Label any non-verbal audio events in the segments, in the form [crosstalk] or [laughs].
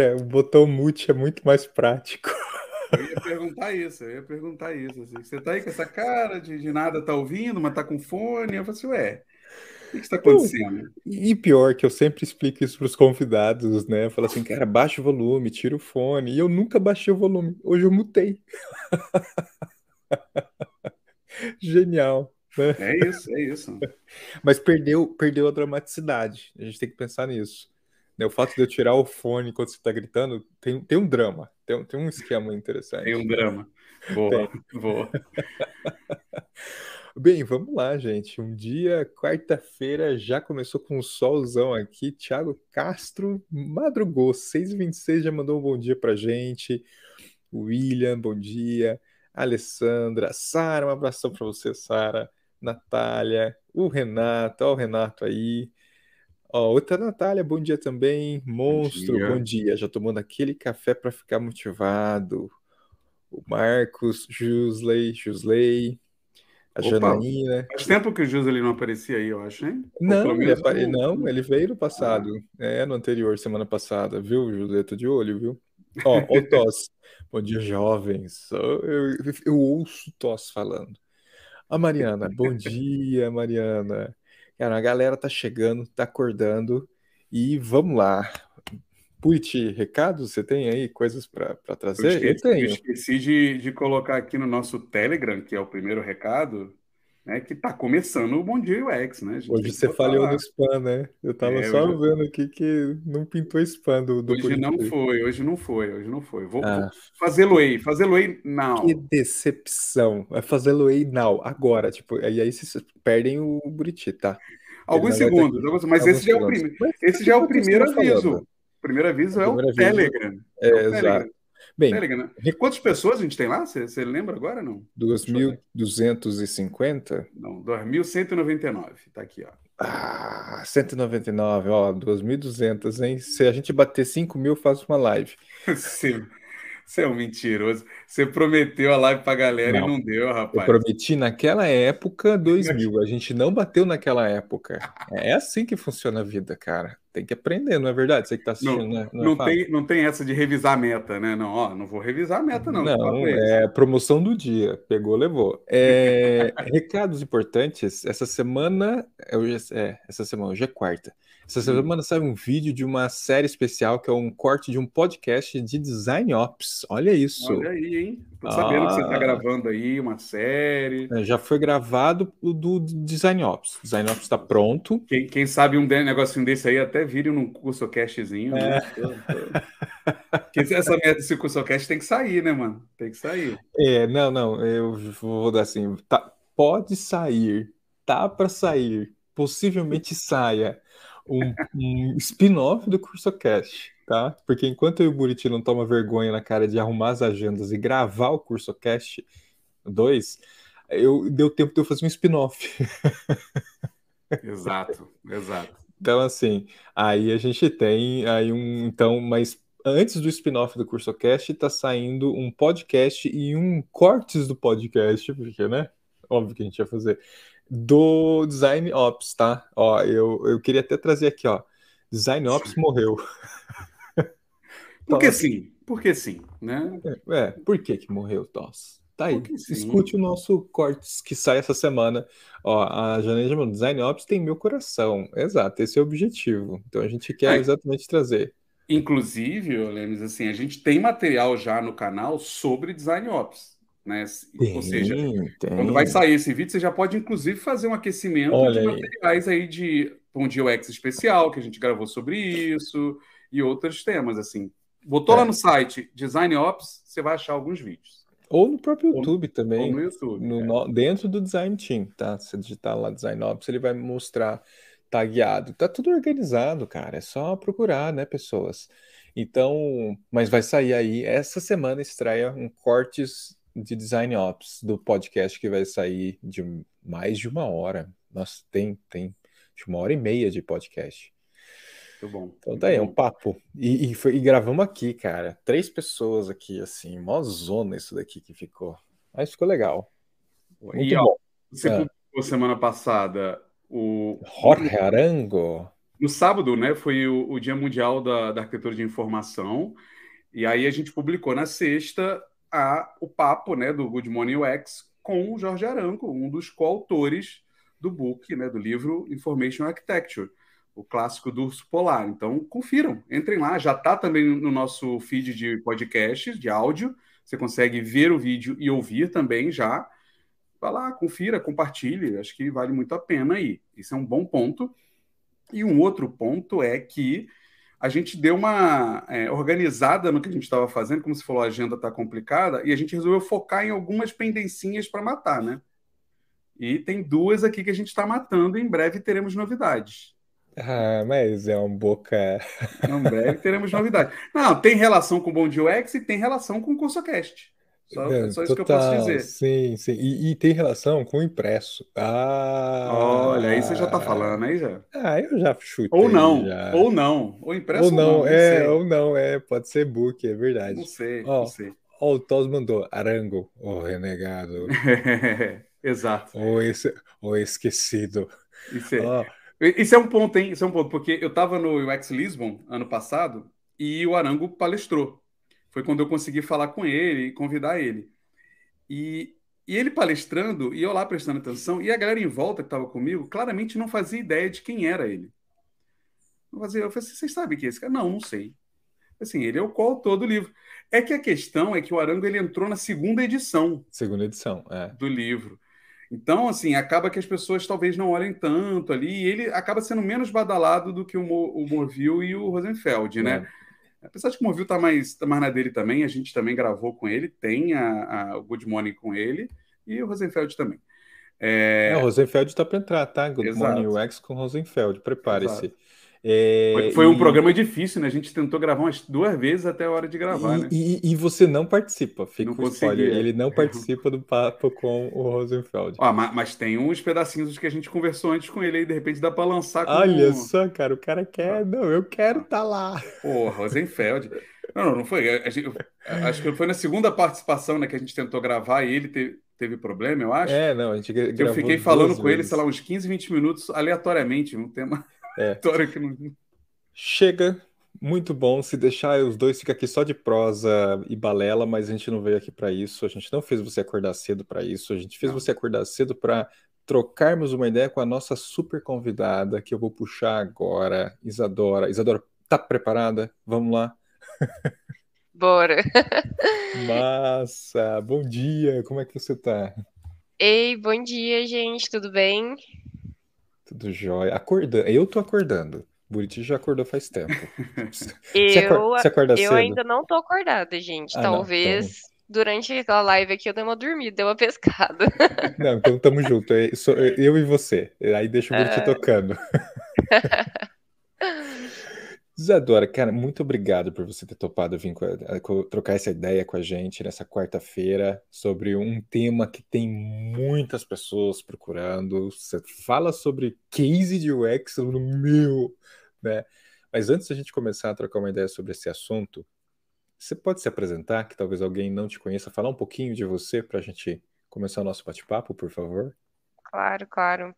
Cara, o botão mute é muito mais prático. Eu ia perguntar isso, eu ia perguntar isso. Assim. Você tá aí com essa cara de, de nada tá ouvindo, mas tá com fone. Eu falei assim, ué, o que está acontecendo? E pior, que eu sempre explico isso para os convidados, né? Eu falo assim, cara, baixa o volume, tira o fone. E eu nunca baixei o volume. Hoje eu mutei. [laughs] Genial. Né? É isso, é isso. Mas perdeu, perdeu a dramaticidade. A gente tem que pensar nisso. Né? O fato de eu tirar o fone enquanto você está gritando tem, tem um drama, tem, tem um esquema interessante. Tem um drama. Boa, boa. [laughs] Bem, vamos lá, gente. Um dia, quarta-feira, já começou com um solzão aqui. Thiago Castro madrugou, 6h26, já mandou um bom dia pra gente. William, bom dia. Alessandra, Sara, um abração para você, Sara. Natália, o Renato, ó, o Renato aí. Ó, outra Natália, bom dia também. Monstro, bom dia. Bom dia. Já tomando aquele café para ficar motivado. O Marcos, Jusley, Jusley. A Opa, Janaína. Faz tempo que o José não aparecia aí, eu acho, hein? Não, ele, apare... não ele veio no passado. Ah. É, no anterior, semana passada, viu, José? Tô de olho, viu? [laughs] Ó, o Toss. Bom dia, jovens. Eu, eu, eu ouço Toss falando. A Mariana, bom dia, Mariana. Cara, a galera tá chegando, tá acordando e vamos lá. Puit, recados você tem aí? Coisas para trazer? Eu esqueci, eu, eu esqueci de, de colocar aqui no nosso Telegram, que é o primeiro recado, né, que está começando o Bom Dia UX, né? Hoje você falhou lá. no spam, né? Eu estava é, só hoje... vendo aqui que não pintou spam do, do Hoje não foi, hoje não foi, hoje não foi. Vou, ah. vou fazê-lo aí, fazê-lo aí now. Que decepção. É fazê-lo aí now, agora. Tipo, e aí vocês perdem o Buriti, tá? Alguns segundos, ter... mas esse já, é o prime... esse já é o primeiro aviso. O primeiro aviso é o aviso... Telegram. É, é o exato. Telegram. Bem, Telegram. quantas pessoas a gente tem lá? Você lembra agora não? 2.250? Não, 2.199. Tá aqui, ó. Ah, 199, ó, 2.200, hein? Se a gente bater 5 mil, faço uma live. [laughs] Sim. Você é um mentiroso. Você prometeu a live pra galera não, e não deu, rapaz. Eu prometi naquela época 2 mil. A gente não bateu naquela época. É assim que funciona a vida, cara. Tem que aprender, não é verdade? Você que tá assistindo, não, né? Não, não, é tem, não tem essa de revisar a meta, né? Não, ó, não vou revisar a meta, não. Não, é promoção do dia. Pegou, levou. É, recados importantes. Essa semana. É, essa semana, hoje é quarta. Essa semana saiu um vídeo de uma série especial que é um corte de um podcast de Design Ops. Olha isso. Olha aí, hein? Tô sabendo ah, que você está gravando aí uma série. É, já foi gravado o do Design Ops. Design Ops está pronto. Quem, quem, sabe um negocinho desse aí até vire num curso castzinho. Né? É. essa meta desse curso cast tem que sair, né, mano? Tem que sair. É, não, não. Eu vou dar assim. Tá, pode sair. Tá para sair. Possivelmente saia um, um spin-off do CursoCast, tá? Porque enquanto eu e o Buriti não toma vergonha na cara de arrumar as agendas e gravar o CursoCast 2, eu, deu tempo de eu fazer um spin-off. Exato, exato. Então, assim, aí a gente tem aí um. Então, mas antes do spin-off do CursoCast, tá saindo um podcast e um cortes do podcast, porque, né? Óbvio que a gente ia fazer do Design Ops, tá? Ó, eu, eu queria até trazer aqui, ó. Design Ops morreu. [laughs] Porque sim, porque sim, né? É, é por que que morreu, Toss? Tá aí, escute o nosso cortes que sai essa semana. Ó, a Janete Design Ops tem meu coração. Exato, esse é o objetivo. Então a gente quer é. exatamente trazer. Inclusive, Lemes, assim, a gente tem material já no canal sobre Design Ops. Né? Tem, Ou seja, tem. quando vai sair esse vídeo, você já pode inclusive fazer um aquecimento Olha de materiais aí, aí de um dia UX especial, que a gente gravou sobre isso, e outros temas, assim. Botou é. lá no site Design Ops, você vai achar alguns vídeos. Ou no próprio YouTube ou, também. Ou no YouTube. No, é. no, dentro do Design Team, tá? Se digitar lá Design Ops, ele vai mostrar, tá guiado. Tá tudo organizado, cara. É só procurar, né, pessoas? Então, mas vai sair aí. Essa semana estreia um cortes de Design Ops, do podcast que vai sair de mais de uma hora. Nossa, tem, tem uma hora e meia de podcast. Muito bom. Então tá aí, é um papo. E, e, foi, e, gravamos aqui, cara. Três pessoas aqui, assim, mó zona isso daqui que ficou. Mas ficou legal. Muito e, bom. Ó, você ah. publicou semana passada O Jorge Arango. No sábado, né, foi o, o Dia Mundial da, da, Arquitetura de Informação, e aí a gente publicou na sexta a, o papo né, do Good Morning UX com o Jorge Arango, um dos coautores do book, né, do livro Information Architecture, o clássico do urso polar. Então, confiram, entrem lá, já está também no nosso feed de podcasts, de áudio, você consegue ver o vídeo e ouvir também já. Vá lá, confira, compartilhe, acho que vale muito a pena aí. Isso é um bom ponto. E um outro ponto é que a gente deu uma é, organizada no que a gente estava fazendo, como você falou, a agenda está complicada, e a gente resolveu focar em algumas pendencinhas para matar, né? E tem duas aqui que a gente está matando, e em breve teremos novidades. Ah, mas é um boca. Em breve teremos novidades. Não, tem relação com o Bom UX e tem relação com o CursoCast. Só, é, só isso que eu posso dizer. Sim, sim. E, e, tem relação com o impresso. Ah! Olha, aí você já tá falando, aí já. Ah, eu já chutei. Ou não, já. ou não. Ou impresso ou não. Ou não, é, ou não, é. Pode ser book, é verdade. Não sei, ó, não sei. Ó, o Tos mandou, Arango, o renegado. [laughs] Exato. O, esse, o esquecido. Isso é. Ó, isso é um ponto, hein? Isso é um ponto, porque eu estava no UX Lisbon ano passado e o Arango palestrou. Foi quando eu consegui falar com ele e convidar ele. E, e ele palestrando, e eu lá prestando atenção, e a galera em volta que estava comigo claramente não fazia ideia de quem era ele. Não fazia, eu falei assim, vocês sabem quem é esse cara? Não, não sei. Assim, ele é o coautor do livro. É que a questão é que o Arango ele entrou na segunda edição. Segunda edição, é. Do livro. Então, assim, acaba que as pessoas talvez não olhem tanto ali, e ele acaba sendo menos badalado do que o, Mo, o Morville e o Rosenfeld, né? É. Apesar de que o Movil tá mais, tá mais na dele também, a gente também gravou com ele, tem a, a o Good Morning com ele e o Rosenfeld também. É, é o Rosenfeld está para entrar, tá? Good Exato. Morning UX com o Rosenfeld, prepare-se. É, foi, foi e... um programa difícil, né? A gente tentou gravar umas duas vezes até a hora de gravar, e, né? E, e, você não participa, fica com spoiler. Ele não [laughs] participa do papo com o Rosenfeld. Ah, mas, mas, tem uns pedacinhos que a gente conversou antes com ele aí, de repente dá para lançar com Olha só, cara, o cara quer. Não, eu quero estar tá lá. Pô, Rosenfeld. Não, não, não foi. Gente, acho que foi na segunda participação né, que a gente tentou gravar e ele teve, teve problema, eu acho. É, não, a gente Eu fiquei falando com vezes. ele, sei lá, uns 15, 20 minutos aleatoriamente, um tema. É. que não... Chega, muito bom. Se deixar, os dois fica aqui só de prosa e balela, mas a gente não veio aqui para isso. A gente não fez você acordar cedo para isso. A gente fez não. você acordar cedo para trocarmos uma ideia com a nossa super convidada, que eu vou puxar agora, Isadora. Isadora, tá preparada? Vamos lá. Bora. [laughs] Massa. Bom dia. Como é que você tá? Ei, bom dia, gente. Tudo bem? Tudo jóia. Acordando. Eu tô acordando. Buriti já acordou faz tempo. [laughs] eu, você acorda, você eu ainda não tô acordada, gente. Ah, Talvez não, então... durante aquela live aqui eu dei uma dormida, dei uma pescada. Não, então tamo junto. Eu e você. Aí deixa o Buriti uh... tocando. [laughs] Isadora, cara, muito obrigado por você ter topado vir a, trocar essa ideia com a gente nessa quarta-feira sobre um tema que tem muitas pessoas procurando. Você fala sobre case de UX no meu, né? Mas antes da gente começar a trocar uma ideia sobre esse assunto, você pode se apresentar, que talvez alguém não te conheça, falar um pouquinho de você para a gente começar o nosso bate-papo, por favor? Claro, claro.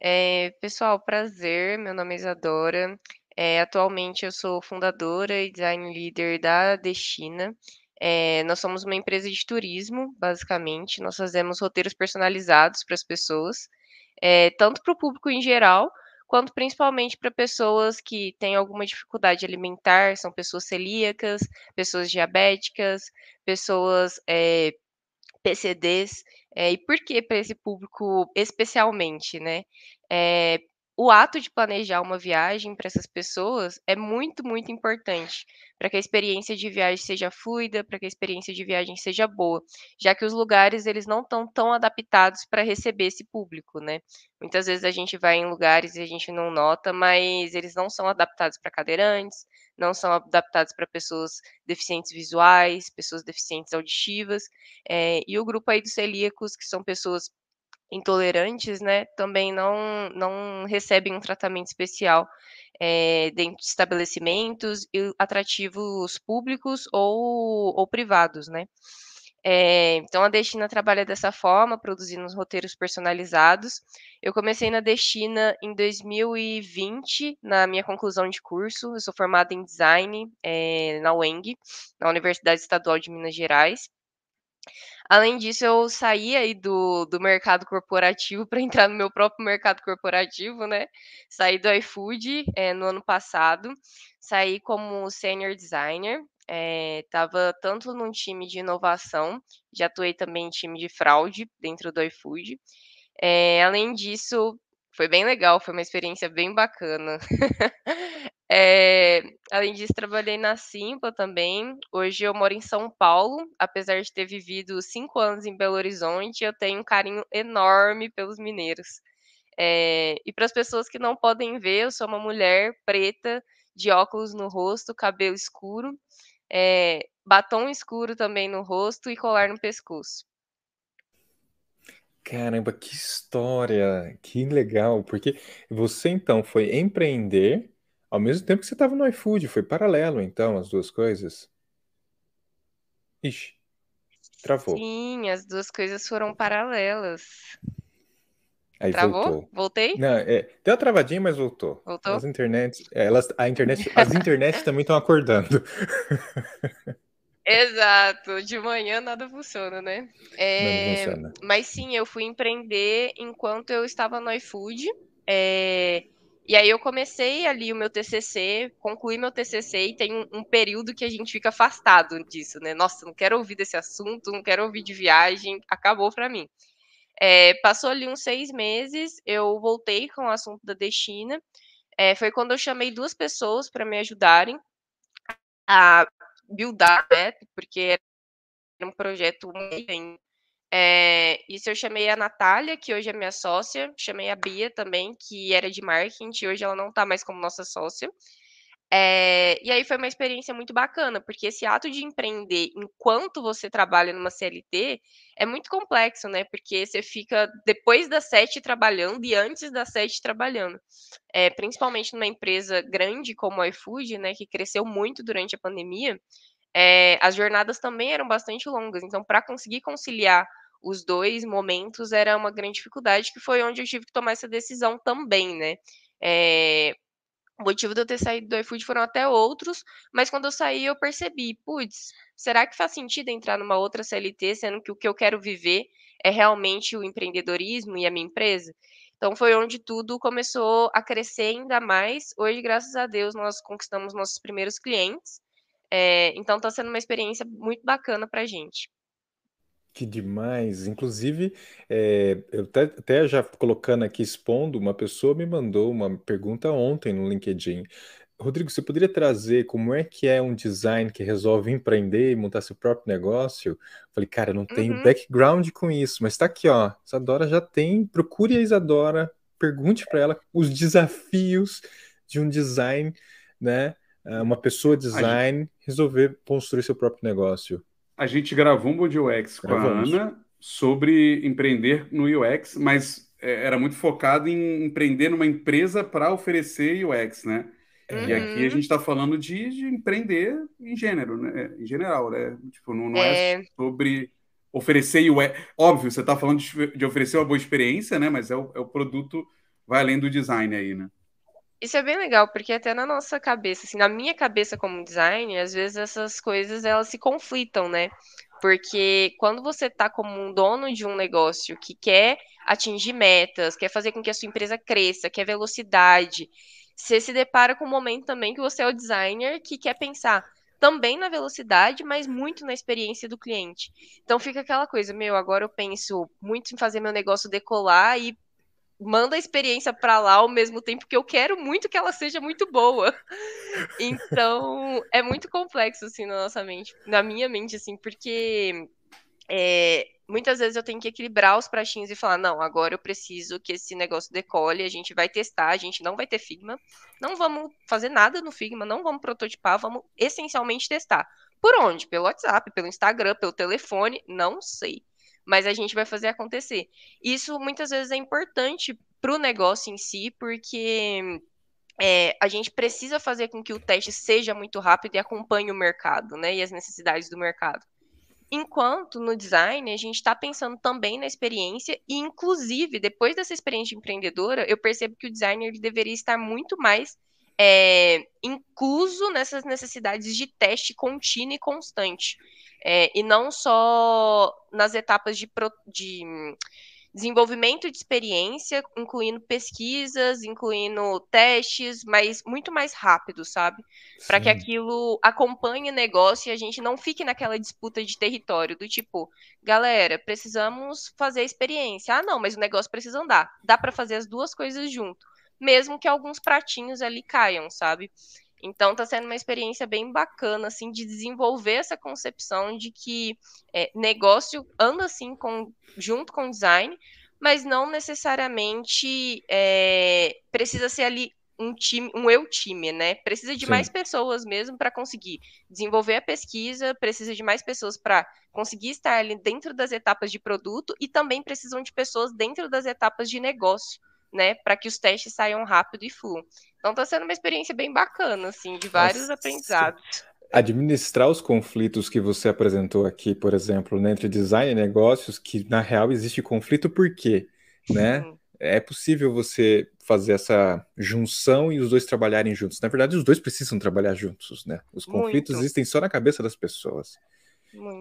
É, pessoal, prazer. Meu nome é Isadora. É, atualmente eu sou fundadora e design leader da Destina. É, nós somos uma empresa de turismo, basicamente. Nós fazemos roteiros personalizados para as pessoas, é, tanto para o público em geral, quanto principalmente para pessoas que têm alguma dificuldade alimentar, são pessoas celíacas, pessoas diabéticas, pessoas é, PCDs. É, e por que para esse público especialmente, né? É, o ato de planejar uma viagem para essas pessoas é muito, muito importante para que a experiência de viagem seja fluida, para que a experiência de viagem seja boa, já que os lugares eles não estão tão adaptados para receber esse público, né? Muitas vezes a gente vai em lugares e a gente não nota, mas eles não são adaptados para cadeirantes, não são adaptados para pessoas deficientes visuais, pessoas deficientes auditivas, é, e o grupo aí dos celíacos, que são pessoas intolerantes, né, também não, não recebem um tratamento especial é, dentro de estabelecimentos e atrativos públicos ou, ou privados, né. É, então a Destina trabalha dessa forma, produzindo os roteiros personalizados. Eu comecei na Destina em 2020, na minha conclusão de curso. Eu sou formada em design é, na UENG, na Universidade Estadual de Minas Gerais. Além disso, eu saí aí do, do mercado corporativo [laughs] para entrar no meu próprio mercado corporativo, né? Saí do iFood é, no ano passado, saí como senior designer, estava tanto num time de inovação, já atuei também em time de fraude dentro do iFood. É, além disso, foi bem legal, foi uma experiência bem bacana. é, [laughs] além disso, trabalhei na Simpla também. Hoje eu moro em São Paulo, apesar de ter vivido cinco anos em Belo Horizonte, eu tenho um carinho enorme pelos mineiros. É, e para as pessoas que não podem ver, eu sou uma mulher preta, de óculos no rosto, cabelo escuro, é, batom escuro também no rosto e colar no pescoço. Caramba, que história! Que legal! Porque você então foi empreender ao mesmo tempo que você estava no iFood, foi paralelo então as duas coisas? Ixi, travou. Sim, as duas coisas foram paralelas. Aí Travou? voltou. Voltei? Não, é, deu uma travadinha, mas voltou. Voltou? As internet, é, elas, a internet, as internet [laughs] também estão acordando. [laughs] Exato, de manhã nada funciona, né? É, não funciona. Mas sim, eu fui empreender enquanto eu estava no iFood. É, e aí eu comecei ali o meu TCC, concluí meu TCC e tem um, um, período que a gente fica afastado disso, né? Nossa, não quero ouvir desse assunto, não quero ouvir de viagem, acabou para mim. É, passou ali uns seis meses, eu voltei com o assunto da Destina. É, foi quando eu chamei duas pessoas para me ajudarem a buildar, né? Porque era um projeto muito é, isso eu chamei a Natália, que hoje é minha sócia, chamei a Bia também, que era de marketing, e hoje ela não está mais como nossa sócia. É, e aí foi uma experiência muito bacana, porque esse ato de empreender enquanto você trabalha numa CLT é muito complexo, né? Porque você fica depois das sete trabalhando e antes das sete trabalhando. É, principalmente numa empresa grande como a iFood, né? Que cresceu muito durante a pandemia, é, as jornadas também eram bastante longas. Então, para conseguir conciliar os dois momentos era uma grande dificuldade, que foi onde eu tive que tomar essa decisão também, né? É, o motivo de eu ter saído do iFood foram até outros, mas quando eu saí eu percebi, putz, será que faz sentido entrar numa outra CLT, sendo que o que eu quero viver é realmente o empreendedorismo e a minha empresa? Então foi onde tudo começou a crescer ainda mais. Hoje, graças a Deus, nós conquistamos nossos primeiros clientes. É, então está sendo uma experiência muito bacana para a gente. Que demais! Inclusive, é, eu até, até já colocando aqui, expondo, uma pessoa me mandou uma pergunta ontem no LinkedIn. Rodrigo, você poderia trazer como é que é um design que resolve empreender e montar seu próprio negócio? Falei, cara, eu não tenho uhum. background com isso, mas está aqui, ó. Isadora já tem. Procure a Isadora, pergunte para ela os desafios de um design, né? Ah, uma pessoa design resolver construir seu próprio negócio a gente gravou um Body UX com Gravamos. a Ana sobre empreender no UX, mas é, era muito focado em empreender numa empresa para oferecer UX, né? Uhum. E aqui a gente está falando de, de, empreender em gênero, né? Em geral, né? Tipo, não, não é... é... sobre oferecer UX. Óbvio, você está falando de, de, oferecer uma boa experiência, né? Mas é o, é o produto vai além do design aí, né? Isso é bem legal, porque até na nossa cabeça, assim, na minha cabeça como designer, às vezes essas coisas elas se conflitam, né? Porque quando você tá como um dono de um negócio que quer atingir metas, quer fazer com que a sua empresa cresça, quer velocidade, você se depara com um momento também que você é o designer que quer pensar também na velocidade, mas muito na experiência do cliente. Então fica aquela coisa, meu, agora eu penso muito em fazer meu negócio decolar e manda a experiência para lá ao mesmo tempo que eu quero muito que ela seja muito boa. [laughs] Então, é muito complexo, assim, na nossa mente, na minha mente, assim, porque é, muitas vezes eu tenho que equilibrar os pratinhos e falar, não, agora eu preciso que esse negócio decole, a gente vai testar, a gente não vai ter Figma, não vamos fazer nada no Figma, não vamos prototipar, vamos essencialmente testar. Por onde? Pelo WhatsApp, pelo Instagram, pelo telefone, não sei mas a gente vai fazer acontecer. Isso muitas vezes é importante para o negócio em si, porque é, a gente precisa fazer com que o teste seja muito rápido e acompanhe o mercado, né? E as necessidades do mercado. Enquanto no design a gente está pensando também na experiência e, inclusive, depois dessa experiência empreendedora, eu percebo que o designer ele deveria estar muito mais é, incluso nessas necessidades de teste contínuo e constante. É, e não só nas etapas de, de desenvolvimento de experiência, incluindo pesquisas, incluindo testes, mas muito mais rápido, sabe? Para que aquilo acompanhe o negócio e a gente não fique naquela disputa de território, do tipo, galera, precisamos fazer a experiência. Ah, não, mas o negócio precisa andar. Dá para fazer as duas coisas junto, mesmo que alguns pratinhos ali caiam, sabe? Então está sendo uma experiência bem bacana, assim, de desenvolver essa concepção de que é, negócio anda assim com, junto com design, mas não necessariamente é, precisa ser ali um time, um eu time, né? Precisa de Sim. mais pessoas mesmo para conseguir desenvolver a pesquisa, precisa de mais pessoas para conseguir estar ali dentro das etapas de produto e também precisam de pessoas dentro das etapas de negócio né, para que os testes saiam rápido e fluam. Então está sendo uma experiência bem bacana, assim, de vários Nossa. aprendizados. Administrar os conflitos que você apresentou aqui, por exemplo, né, entre design e negócios, que na real existe conflito por quê, né? É possível você fazer essa junção e os dois trabalharem juntos. Na verdade, os dois precisam trabalhar juntos, né? Os conflitos Muito. existem só na cabeça das pessoas.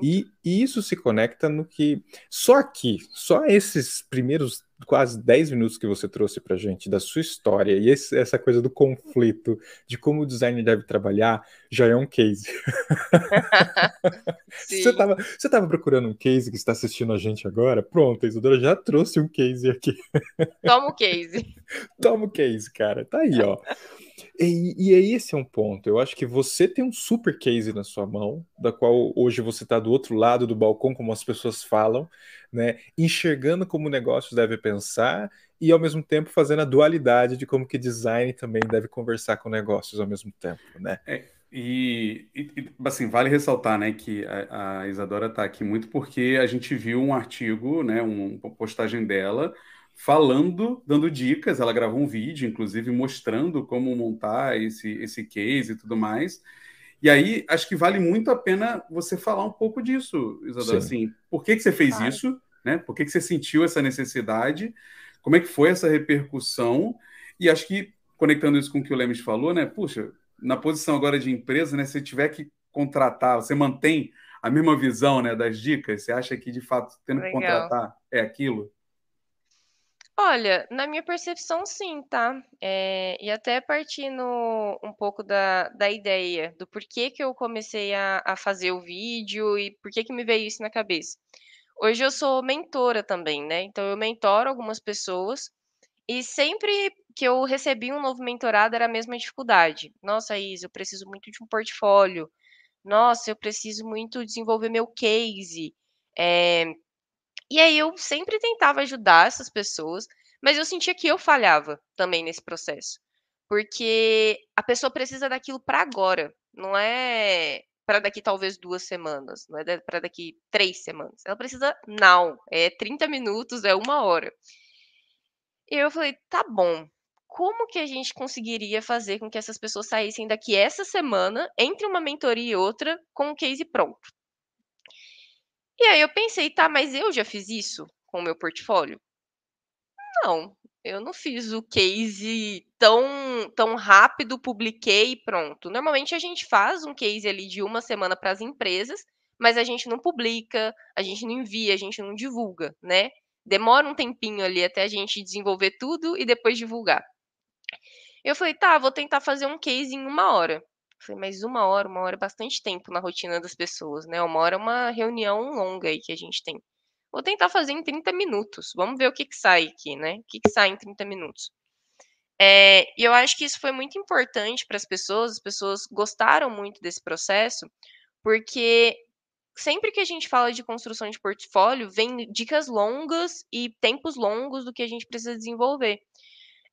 E, e, isso se conecta no que. Só aqui, só esses primeiros quase 10 minutos que você trouxe para gente da sua história e esse, essa coisa do conflito, de como o designer deve trabalhar, já é um case. [laughs] [laughs] você estava você tava procurando um case que está assistindo a gente agora? Pronto, a Isadora já trouxe um case aqui. [laughs] Toma o case. Toma o case, cara. Tá aí, ó. E, e aí esse é um ponto. Eu acho que você tem um super case na sua mão, da qual hoje você está do outro lado do balcão, como as pessoas falam, né? Enxergando como o negócio deve pensar e ao mesmo tempo fazendo a dualidade de como que design também deve conversar com negócios ao mesmo tempo, né? É, e, e, assim, vale ressaltar, né, que a, a Isadora está aqui muito porque a gente viu um artigo, né, uma postagem dela falando, dando dicas. Ela gravou um vídeo, inclusive, mostrando como montar esse, esse case e tudo mais. E aí, acho que vale muito a pena você falar um pouco disso, Isadora. Assim, por que, que você fez isso? Né? Por que, que você sentiu essa necessidade? Como é que foi essa repercussão? E acho que, conectando isso com o que o Lemes falou, né? Puxa, na posição agora de empresa, né? Se tiver que contratar, você mantém a mesma visão né, das dicas? Você acha que, de fato, tendo Legal. que contratar é aquilo? Olha, na minha percepção, sim, tá? É, e até partindo um pouco da, da ideia do porquê que eu comecei a, a fazer o vídeo e por que que me veio isso na cabeça. Hoje eu sou mentora também, né? Então eu mentoro algumas pessoas e sempre que eu recebi um novo mentorado era a mesma dificuldade. Nossa, Isa, eu preciso muito de um portfólio. Nossa, eu preciso muito desenvolver meu case. É, e aí eu sempre tentava ajudar essas pessoas, mas eu sentia que eu falhava também nesse processo. Porque a pessoa precisa daquilo para agora, não é para daqui talvez duas semanas, não é para daqui três semanas. Ela precisa não, é 30 minutos, é uma hora. E eu falei, tá bom, como que a gente conseguiria fazer com que essas pessoas saíssem daqui essa semana, entre uma mentoria e outra, com o case pronto? E aí eu pensei, tá, mas eu já fiz isso com o meu portfólio? Não, eu não fiz o case tão, tão rápido, publiquei e pronto. Normalmente a gente faz um case ali de uma semana para as empresas, mas a gente não publica, a gente não envia, a gente não divulga, né? Demora um tempinho ali até a gente desenvolver tudo e depois divulgar. Eu falei, tá, vou tentar fazer um case em uma hora. Falei, mas uma hora, uma hora é bastante tempo na rotina das pessoas, né? Uma hora é uma reunião longa aí que a gente tem. Vou tentar fazer em 30 minutos. Vamos ver o que, que sai aqui, né? O que, que sai em 30 minutos. É, e eu acho que isso foi muito importante para as pessoas, as pessoas gostaram muito desse processo, porque sempre que a gente fala de construção de portfólio, vem dicas longas e tempos longos do que a gente precisa desenvolver.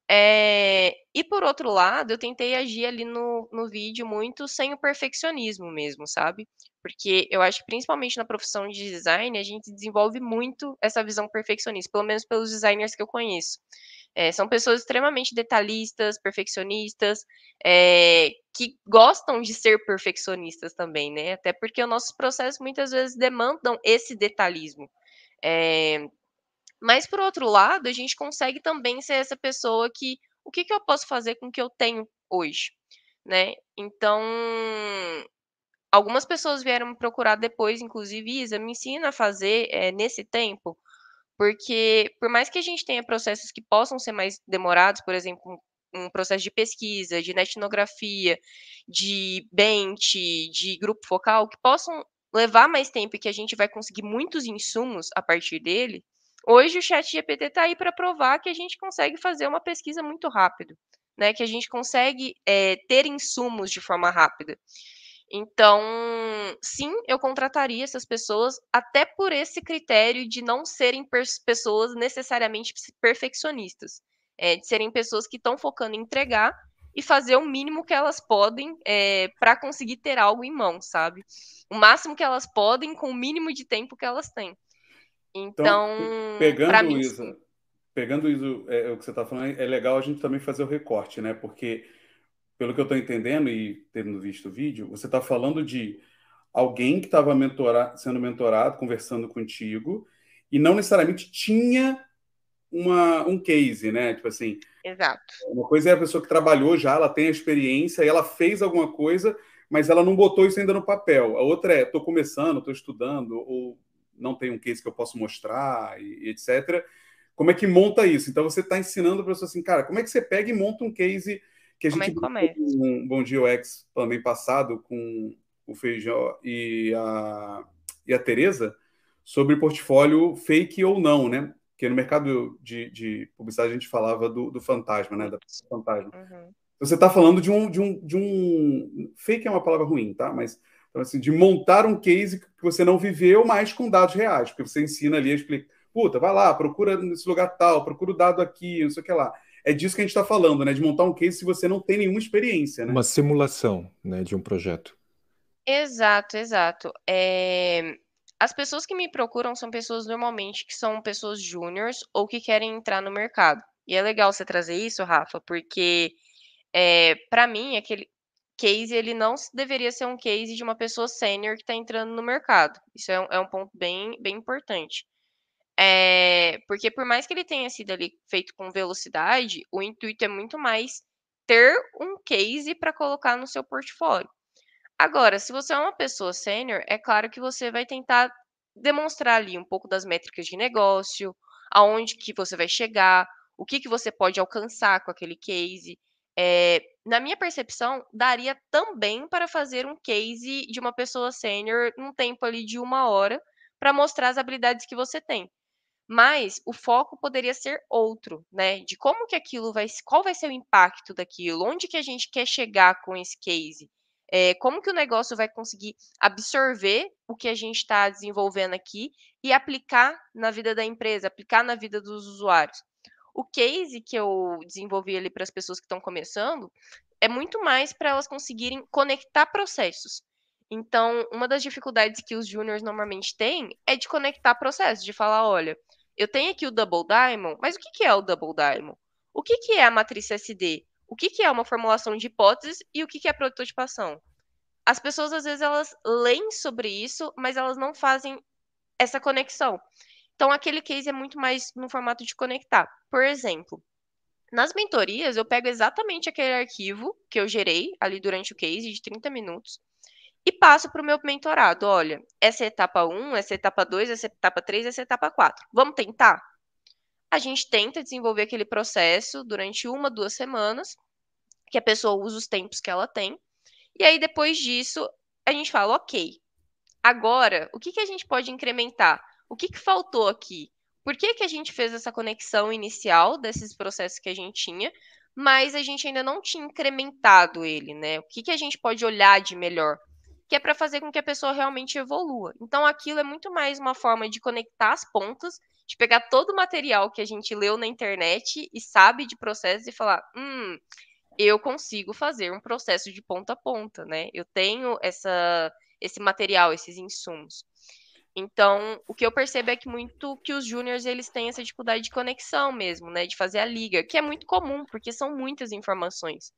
É, e por outro lado, eu tentei agir ali no, no vídeo muito sem o perfeccionismo mesmo, sabe? Porque eu acho que principalmente na profissão de design, a gente desenvolve muito essa visão perfeccionista, pelo menos pelos designers que eu conheço. É, são pessoas extremamente detalhistas, perfeccionistas, é, que gostam de ser perfeccionistas também, né? Até porque os nossos processos muitas vezes demandam esse detalhismo. É, mas, por outro lado, a gente consegue também ser essa pessoa que, o que, que eu posso fazer com o que eu tenho hoje, né? Então, algumas pessoas vieram me procurar depois, inclusive, Isa, me ensina a fazer é, nesse tempo, porque por mais que a gente tenha processos que possam ser mais demorados, por exemplo, um processo de pesquisa, de etnografia, de bench, de grupo focal, que possam levar mais tempo e que a gente vai conseguir muitos insumos a partir dele, hoje o chat GPT está aí para provar que a gente consegue fazer uma pesquisa muito rápido, né? Que a gente consegue é, ter insumos de forma rápida. Então, sim, eu contrataria essas pessoas, até por esse critério de não serem pessoas necessariamente perfeccionistas, é, de serem pessoas que estão focando em entregar e fazer o mínimo que elas podem é, para conseguir ter algo em mão, sabe? O máximo que elas podem com o mínimo de tempo que elas têm. Então, então pegando mim, isso, sim. pegando isso, é, o que você está falando, é legal a gente também fazer o recorte, né? Porque pelo que eu estou entendendo e tendo visto o vídeo, você está falando de alguém que estava mentora sendo mentorado, conversando contigo, e não necessariamente tinha uma, um case, né? Tipo assim. Exato. Uma coisa é a pessoa que trabalhou já, ela tem a experiência e ela fez alguma coisa, mas ela não botou isso ainda no papel. A outra é, estou começando, estou estudando, ou não tem um case que eu posso mostrar, e, e etc. Como é que monta isso? Então você está ensinando para pessoa assim, cara, como é que você pega e monta um case que a Como gente é que um Bom Dia UX também passado com o Feijó e a, e a Tereza sobre portfólio fake ou não, né? Porque no mercado de, de publicidade a gente falava do, do fantasma, né? Da fantasma. Uhum. Você está falando de um, de, um, de um. Fake é uma palavra ruim, tá? Mas então, assim, de montar um case que você não viveu, mas com dados reais, porque você ensina ali a explicar. Puta, vai lá, procura nesse lugar tal, procura o dado aqui, não sei o que lá é disso que a gente está falando, né? De montar um case se você não tem nenhuma experiência, né? Uma simulação, né, de um projeto. Exato, exato. É... As pessoas que me procuram são pessoas normalmente que são pessoas júniores ou que querem entrar no mercado. E é legal você trazer isso, Rafa, porque é, para mim aquele case ele não deveria ser um case de uma pessoa sênior que está entrando no mercado. Isso é um, é um ponto bem, bem importante. É, porque por mais que ele tenha sido ali feito com velocidade, o intuito é muito mais ter um case para colocar no seu portfólio. Agora, se você é uma pessoa sênior, é claro que você vai tentar demonstrar ali um pouco das métricas de negócio, aonde que você vai chegar, o que, que você pode alcançar com aquele case. É, na minha percepção, daria também para fazer um case de uma pessoa sênior num tempo ali de uma hora para mostrar as habilidades que você tem. Mas o foco poderia ser outro, né? De como que aquilo vai, qual vai ser o impacto daquilo, onde que a gente quer chegar com esse case, é, como que o negócio vai conseguir absorver o que a gente está desenvolvendo aqui e aplicar na vida da empresa, aplicar na vida dos usuários. O case que eu desenvolvi ali para as pessoas que estão começando é muito mais para elas conseguirem conectar processos. Então, uma das dificuldades que os júniores normalmente têm é de conectar processos, de falar, olha, eu tenho aqui o Double Diamond, mas o que, que é o Double Diamond? O que, que é a matriz SD? O que, que é uma formulação de hipóteses e o que, que é prototipação? As pessoas, às vezes, elas leem sobre isso, mas elas não fazem essa conexão. Então, aquele case é muito mais no formato de conectar. Por exemplo, nas mentorias, eu pego exatamente aquele arquivo que eu gerei ali durante o case de 30 minutos e passo para o meu mentorado. Olha, essa é etapa 1, essa é etapa 2, essa é etapa 3, essa é etapa 4. Vamos tentar? A gente tenta desenvolver aquele processo durante uma, duas semanas, que a pessoa usa os tempos que ela tem. E aí, depois disso, a gente fala, ok, agora, o que, que a gente pode incrementar? O que, que faltou aqui? Por que, que a gente fez essa conexão inicial desses processos que a gente tinha, mas a gente ainda não tinha incrementado ele, né? O que, que a gente pode olhar de melhor? que é para fazer com que a pessoa realmente evolua. Então, aquilo é muito mais uma forma de conectar as pontas, de pegar todo o material que a gente leu na internet e sabe de processos e falar: hum, eu consigo fazer um processo de ponta a ponta, né? Eu tenho essa, esse material, esses insumos. Então, o que eu percebo é que muito que os júniores eles têm essa dificuldade de conexão mesmo, né? De fazer a liga, que é muito comum, porque são muitas informações.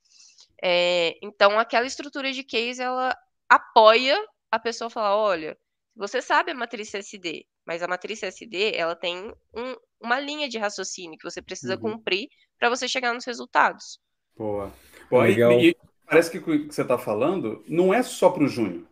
É, então, aquela estrutura de case, ela apoia a pessoa a falar, olha, você sabe a matriz SD, mas a matriz SD, ela tem um, uma linha de raciocínio que você precisa uhum. cumprir para você chegar nos resultados. Boa. Boa Legal. E, e parece que o que você está falando não é só para o júnior.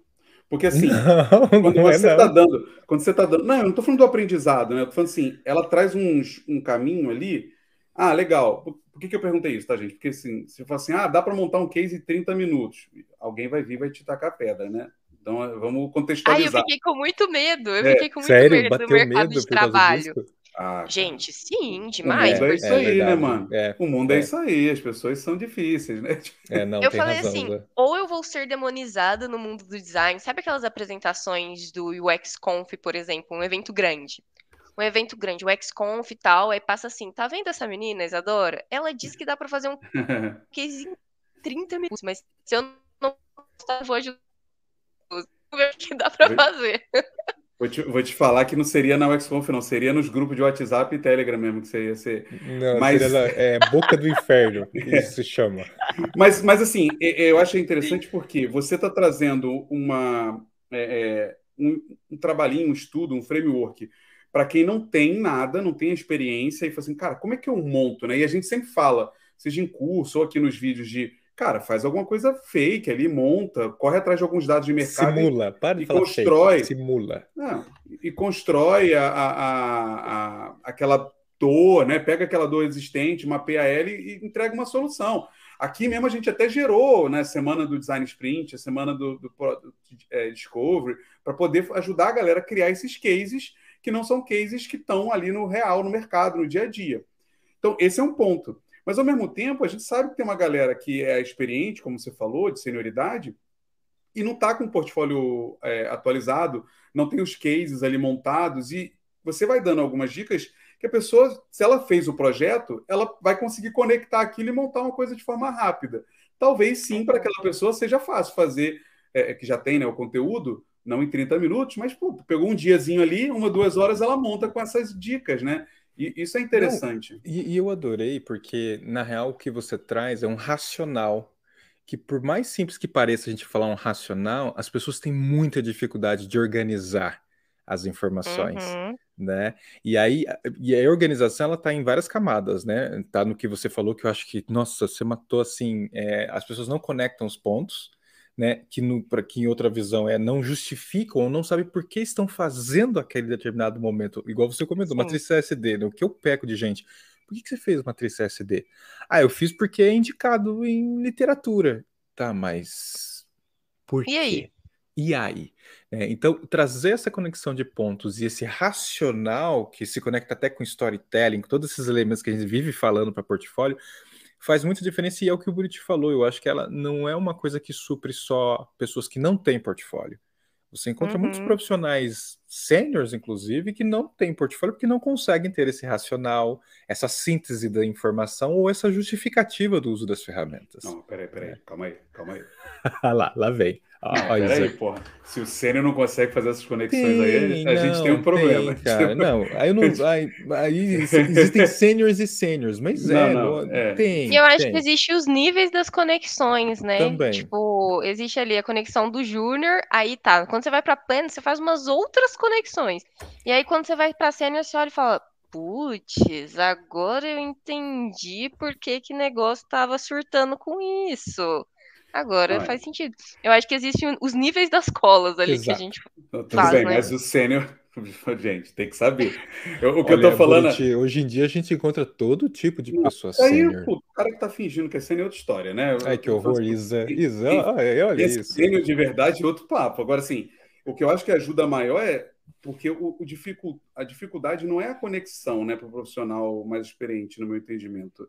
Porque assim, [laughs] não, quando não você está é dando, quando você está dando, não, eu não estou falando do aprendizado, né? Eu tô falando assim, ela traz um, um caminho ali. Ah, legal. Por, por, que, que eu perguntei isso, tá, gente? Porque assim, se fala assim, ah, dá para montar um case em 30 minutos, alguém vai vir e vai te tacar pedra, né? Então vamos contextualizar. Ai, eu fiquei com muito medo. Eu é, fiquei com muito sério? medo Bateu do mercado medo de trabalho. Ah, Gente, sim, demais. O mundo é isso aí, né, mano? É, o mundo é. é. isso aí, as pessoas são difíceis, né? [laughs] É, não, eu falei razão, assim, ou eu vou ser demonizada no mundo do design. Sabe aquelas apresentações do UX Conf, por exemplo, um evento grande? Um evento grande, o XConf e tal, aí passa assim, tá vendo essa menina, Isadora? Ela disse que dá pra fazer um [laughs] case em 30 minutos, mas se eu não gostar, eu vou ajudar o que dá pra fazer. [laughs] Vou te, vou te falar que não seria na UXConf, não. Seria nos grupos de WhatsApp e Telegram mesmo que você ia ser. Não, mas... seria é, boca do inferno, [laughs] isso se chama. Mas, mas assim, eu achei interessante porque você está trazendo uma, é, é, um, um, trabalhinho, um estudo, um framework para quem não tem nada, não tem experiência e fala assim, cara, como é que eu monto? Né? E a gente sempre fala, seja em curso ou aqui nos vídeos de cara, faz alguma coisa fake ali, monta, corre atrás de alguns dados de mercado. Simula, para de e falar constrói, fake, simula. Não, e constrói a, a, a, aquela dor, né? Pega aquela dor existente, mapeia ela e, e entrega uma solução. Aqui mesmo a gente até gerou, né? Semana do Design Sprint, a semana do, do, do é, Discovery, para poder ajudar a galera a criar esses cases que não são cases que estão ali no real, no mercado, no dia a dia. Então, esse é um ponto. Mas, ao mesmo tempo, a gente sabe que tem uma galera que é experiente, como você falou, de senioridade, e não está com o portfólio é, atualizado, não tem os cases ali montados, e você vai dando algumas dicas que a pessoa, se ela fez o projeto, ela vai conseguir conectar aquilo e montar uma coisa de forma rápida. Talvez sim, para aquela pessoa seja fácil fazer, é, que já tem né, o conteúdo, não em 30 minutos, mas pô, pegou um diazinho ali, uma, duas horas, ela monta com essas dicas, né? E isso é interessante. Não, e, e, eu adorei, porque na real o que você traz é um racional. Que por mais simples que pareça a gente falar um racional, as pessoas têm muita dificuldade de organizar as informações, uhum. né? E aí, e a organização ela está em várias camadas, né? Tá no que você falou que eu acho que, nossa, você matou assim, é, as pessoas não conectam os pontos, né, que para que em outra visão é não justificam ou não sabem por que estão fazendo aquele determinado momento, igual você comentou, Sim. matriz CSD, né, o que eu peco de gente, por que, que você fez matriz CSD? Ah, eu fiz porque é indicado em literatura, tá, mas por e quê? Aí? E aí? É, então, trazer essa conexão de pontos e esse racional que se conecta até com storytelling, com todos esses elementos que a gente vive falando para portfólio, faz muita diferença e é o que o Buriti falou. Eu acho que ela não é uma coisa que supre só pessoas que não têm portfólio. Você encontra uhum. muitos profissionais sêniores, inclusive, que não têm portfólio porque não conseguem ter esse racional, essa síntese da informação ou essa justificativa do uso das ferramentas. Não, peraí, peraí, é. calma aí, calma aí. [laughs] lá, lá vem. Ah, peraí, porra. Se o sênior não consegue fazer essas conexões tem, aí, a não, gente tem um problema. [laughs] Tem, cara, não, aí, não, aí, aí existem [laughs] sêniores e sêniores, mas não, é, não, é, tem. E eu acho tem. que existem os níveis das conexões, né? Também. Tipo, existe ali a conexão do júnior, aí tá. Quando você vai pra pleno, você faz umas outras conexões. E aí, quando você vai pra sênior, você olha e fala, putz, agora eu entendi por que que negócio tava surtando com isso. Agora faz sentido. Eu acho que existem os níveis das colas ali Exato. que a gente Tudo faz, bem, né? mas o sênior, [laughs] gente, tem que saber. Eu, o que Olha, eu tô falando. hoje em dia a gente encontra todo tipo de pessoa sênior. O cara que tá fingindo que é sênior é outra história, né? Ai, que horror, Isa. Isa, olha Esse isso. Sênior de verdade é outro papo. Agora, assim, o que eu acho que ajuda maior é porque o, o dificult, a dificuldade não é a conexão né, para o profissional mais experiente, no meu entendimento.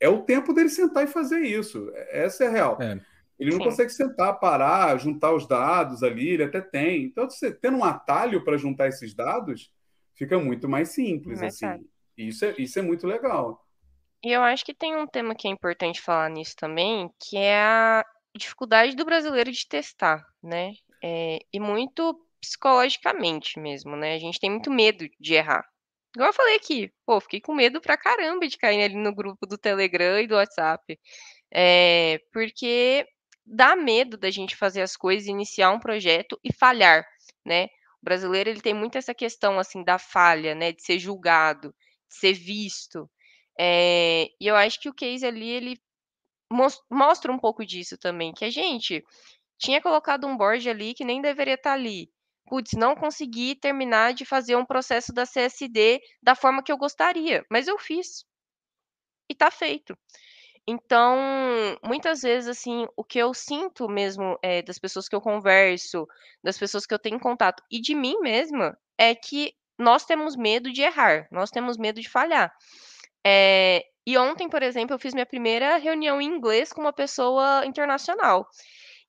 É o tempo dele sentar e fazer isso. Essa é a real. É. Ele não Sim. consegue sentar, parar, juntar os dados ali, ele até tem. Então, você tendo um atalho para juntar esses dados, fica muito mais simples. assim. Isso, é, isso é muito legal. E eu acho que tem um tema que é importante falar nisso também, que é a dificuldade do brasileiro de testar, né? É, e muito psicologicamente mesmo, né? A gente tem muito medo de errar. Igual eu falei aqui, pô, fiquei com medo pra caramba de cair ali no grupo do Telegram e do WhatsApp. É, porque dá medo da gente fazer as coisas, iniciar um projeto e falhar, né? O brasileiro ele tem muito essa questão assim da falha, né? De ser julgado, de ser visto. É, e eu acho que o case ali ele mostra um pouco disso também, que a gente tinha colocado um board ali que nem deveria estar tá ali. Putz, não consegui terminar de fazer um processo da CSD da forma que eu gostaria, mas eu fiz. E tá feito. Então, muitas vezes, assim, o que eu sinto mesmo é, das pessoas que eu converso, das pessoas que eu tenho contato e de mim mesma, é que nós temos medo de errar, nós temos medo de falhar. É, e ontem, por exemplo, eu fiz minha primeira reunião em inglês com uma pessoa internacional.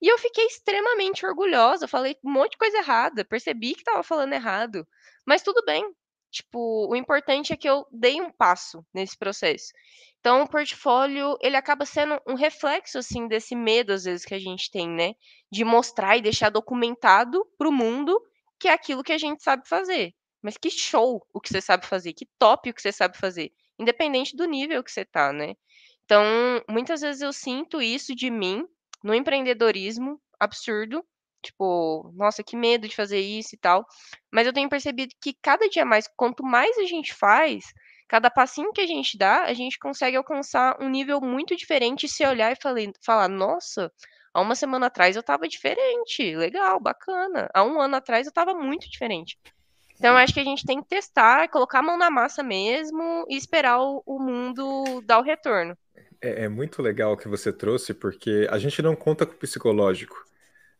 E eu fiquei extremamente orgulhosa, falei um monte de coisa errada, percebi que estava falando errado, mas tudo bem. Tipo, o importante é que eu dei um passo nesse processo. Então, o portfólio, ele acaba sendo um reflexo, assim, desse medo, às vezes, que a gente tem, né? De mostrar e deixar documentado para o mundo que é aquilo que a gente sabe fazer. Mas que show o que você sabe fazer, que top o que você sabe fazer, independente do nível que você tá, né? Então, muitas vezes eu sinto isso de mim no empreendedorismo absurdo, tipo, nossa, que medo de fazer isso e tal. Mas eu tenho percebido que cada dia mais, quanto mais a gente faz, cada passinho que a gente dá, a gente consegue alcançar um nível muito diferente e se olhar e falei, falar, nossa, há uma semana atrás eu estava diferente, legal, bacana. Há um ano atrás eu estava muito diferente. Então, eu acho que a gente tem que testar, colocar a mão na massa mesmo e esperar o, o mundo dar o retorno. É, é, muito legal o que você trouxe, porque a gente não conta com o psicológico,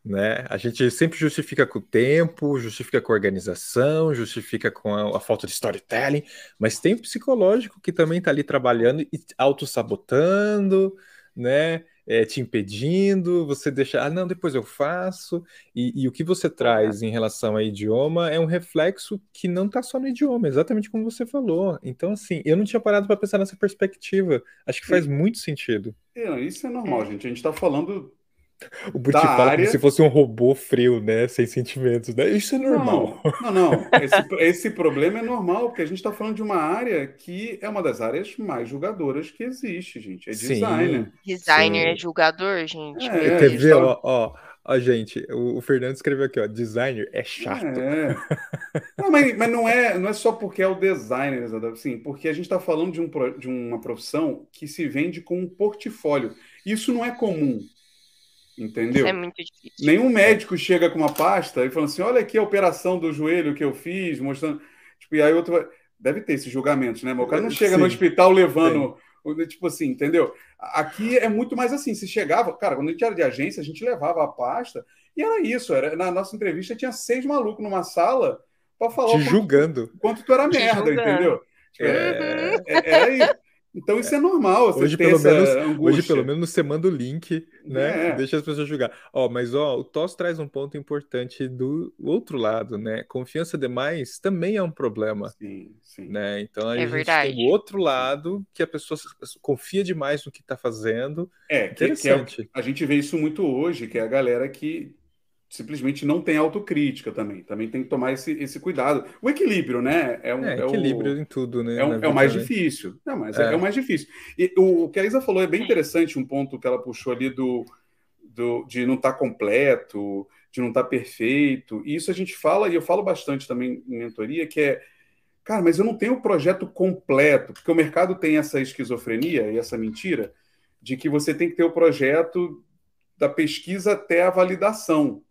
né? A gente sempre justifica com o tempo, justifica com a organização, justifica com a, a falta de storytelling, mas tem o psicológico que também está ali trabalhando e auto-sabotando, né? é, te impedindo, você deixa, ah, não, depois eu faço. E, e o que você traz em relação ao idioma é um reflexo que não está só no idioma, exatamente como você falou. Então, assim, eu não tinha parado para pensar nessa perspectiva. Acho que faz muito sentido. É, isso é normal, gente. A gente está falando o Buti fala área... como se fosse um robô frio, né? Sem sentimentos, né? Isso é normal. Não, não, não. Esse, esse problema é normal, porque a gente está falando de uma área que é uma das áreas mais julgadoras que existe, gente. É designer. Designer Sim. é julgador, gente. É, Quer ver, ó, ó, ó, gente, o, o, Fernando escreveu aqui, ó, designer é chato. É. Não, mas, mas não, é, não é só porque é o designer, assim, porque a gente está falando de, um, de uma profissão que se vende com um portfólio. Isso não é comum. Entendeu? Isso é muito difícil. Nenhum médico chega com uma pasta e fala assim: olha aqui a operação do joelho que eu fiz, mostrando. Tipo, e aí outro vai... Deve ter esses julgamentos, né? Mas o cara não chega Sim. no hospital levando. Sim. Tipo assim, entendeu? Aqui é muito mais assim. Se chegava, cara, quando a gente era de agência, a gente levava a pasta e era isso. Era, na nossa entrevista tinha seis malucos numa sala para falar. Te julgando. Quanto, quanto tu era Te merda, julgando. entendeu? É, é, era isso. Então isso é normal. hoje, pelo menos, hoje, pelo menos, você manda o link, né? É. Deixa as pessoas julgar. Ó, mas ó, o TOS traz um ponto importante do outro lado, né? Confiança demais também é um problema. Sim, sim. Né? Então a é gente verdade. tem o outro lado que a pessoa confia demais no que está fazendo. É, Interessante. Que, que é, a gente vê isso muito hoje, que é a galera que simplesmente não tem autocrítica também. Também tem que tomar esse, esse cuidado. O equilíbrio, né? É, um, é, é equilíbrio o, em tudo, né? É, um, é, o mais né? difícil. Não, mas é. é. o mais difícil. E o, o, que a Isa falou é bem interessante, um ponto que ela puxou ali do, do de não estar tá completo, de não estar tá perfeito. E isso a gente fala, e eu falo bastante também em mentoria, que é cara, mas eu não tenho o projeto completo, porque o mercado tem essa esquizofrenia e essa mentira de que você tem que ter o projeto da pesquisa até a validação.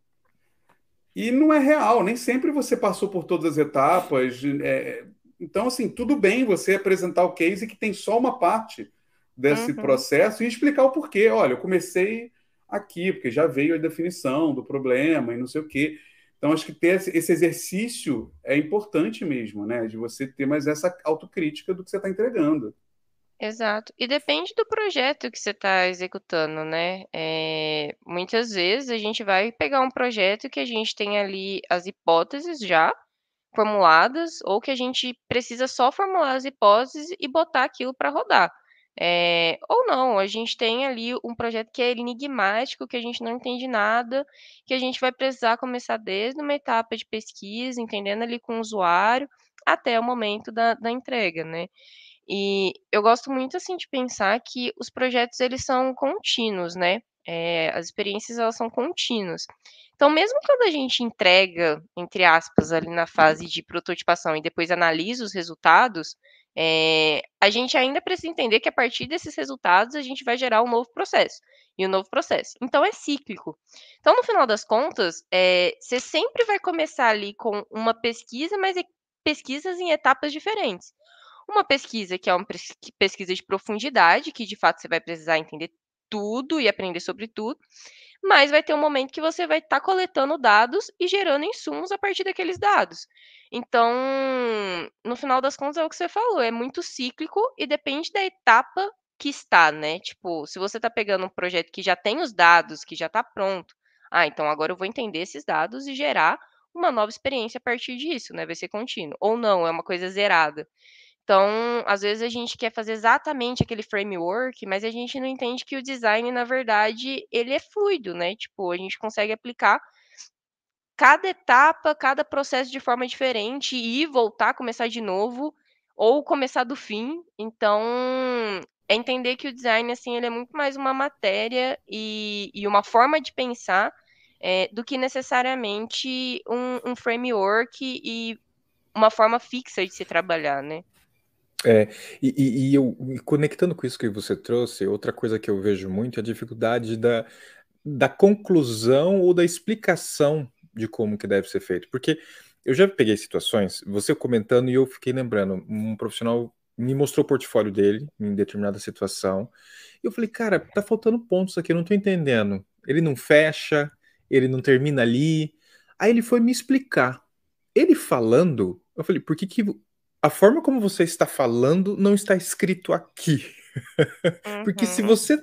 E não é real, nem sempre você passou por todas as etapas. É... então, assim, tudo bem você apresentar o case que tem só uma parte desse uhum. processo e explicar o porquê. Olha, eu comecei aqui, porque já veio a definição do problema e não sei o quê. Então, acho que ter esse exercício é importante mesmo, né? De você ter mais essa autocrítica do que você está entregando. Exato. E depende do projeto que você está executando, né? É, muitas vezes a gente vai pegar um projeto que a gente tem ali as hipóteses já formuladas, ou que a gente precisa só formular as hipóteses e botar aquilo para rodar. É, ou não, a gente tem ali um projeto que é enigmático, que a gente não entende nada, que a gente vai precisar começar desde uma etapa de pesquisa, entendendo ali com o usuário, até o momento da, da entrega, né? E eu gosto muito, assim, de pensar que os projetos, eles são contínuos, né? É, as experiências, elas são contínuas. Então, mesmo quando a gente entrega, entre aspas, ali na fase de prototipação e depois analisa os resultados, é, a gente ainda precisa entender que a partir desses resultados a gente vai gerar um novo processo e um novo processo. Então é cíclico. Então, no final das contas, é, você sempre vai começar ali com uma pesquisa, mas pesquisas em etapas diferentes. Uma pesquisa que é uma pesquisa de profundidade, que de fato você vai precisar entender tudo e aprender sobre tudo, mas vai ter um momento que você vai estar tá coletando dados e gerando insumos a partir daqueles dados. Então, no final das contas, é o que você falou, é muito cíclico e depende da etapa que está, né? Tipo, se você está pegando um projeto que já tem os dados, que já está pronto, ah, então agora eu vou entender esses dados e gerar uma nova experiência a partir disso, né? Vai ser contínuo. Ou não, é uma coisa zerada. Então, às vezes a gente quer fazer exatamente aquele framework, mas a gente não entende que o design, na verdade, ele é fluido, né? Tipo, a gente consegue aplicar cada etapa, cada processo de forma diferente e voltar, começar de novo, ou começar do fim. Então, é entender que o design, assim, ele é muito mais uma matéria e, e uma forma de pensar é, do que necessariamente um, um framework e uma forma fixa de se trabalhar, né? É, e, e, e eu e conectando com isso que você trouxe, outra coisa que eu vejo muito é a dificuldade da, da conclusão ou da explicação de como que deve ser feito. Porque eu já peguei situações, você comentando e eu fiquei lembrando, um profissional me mostrou o portfólio dele em determinada situação, e eu falei, cara, tá faltando pontos aqui, eu não tô entendendo. Ele não fecha, ele não termina ali. Aí ele foi me explicar. Ele falando, eu falei, por que, que a forma como você está falando não está escrito aqui. Uhum. [laughs] Porque se uhum. você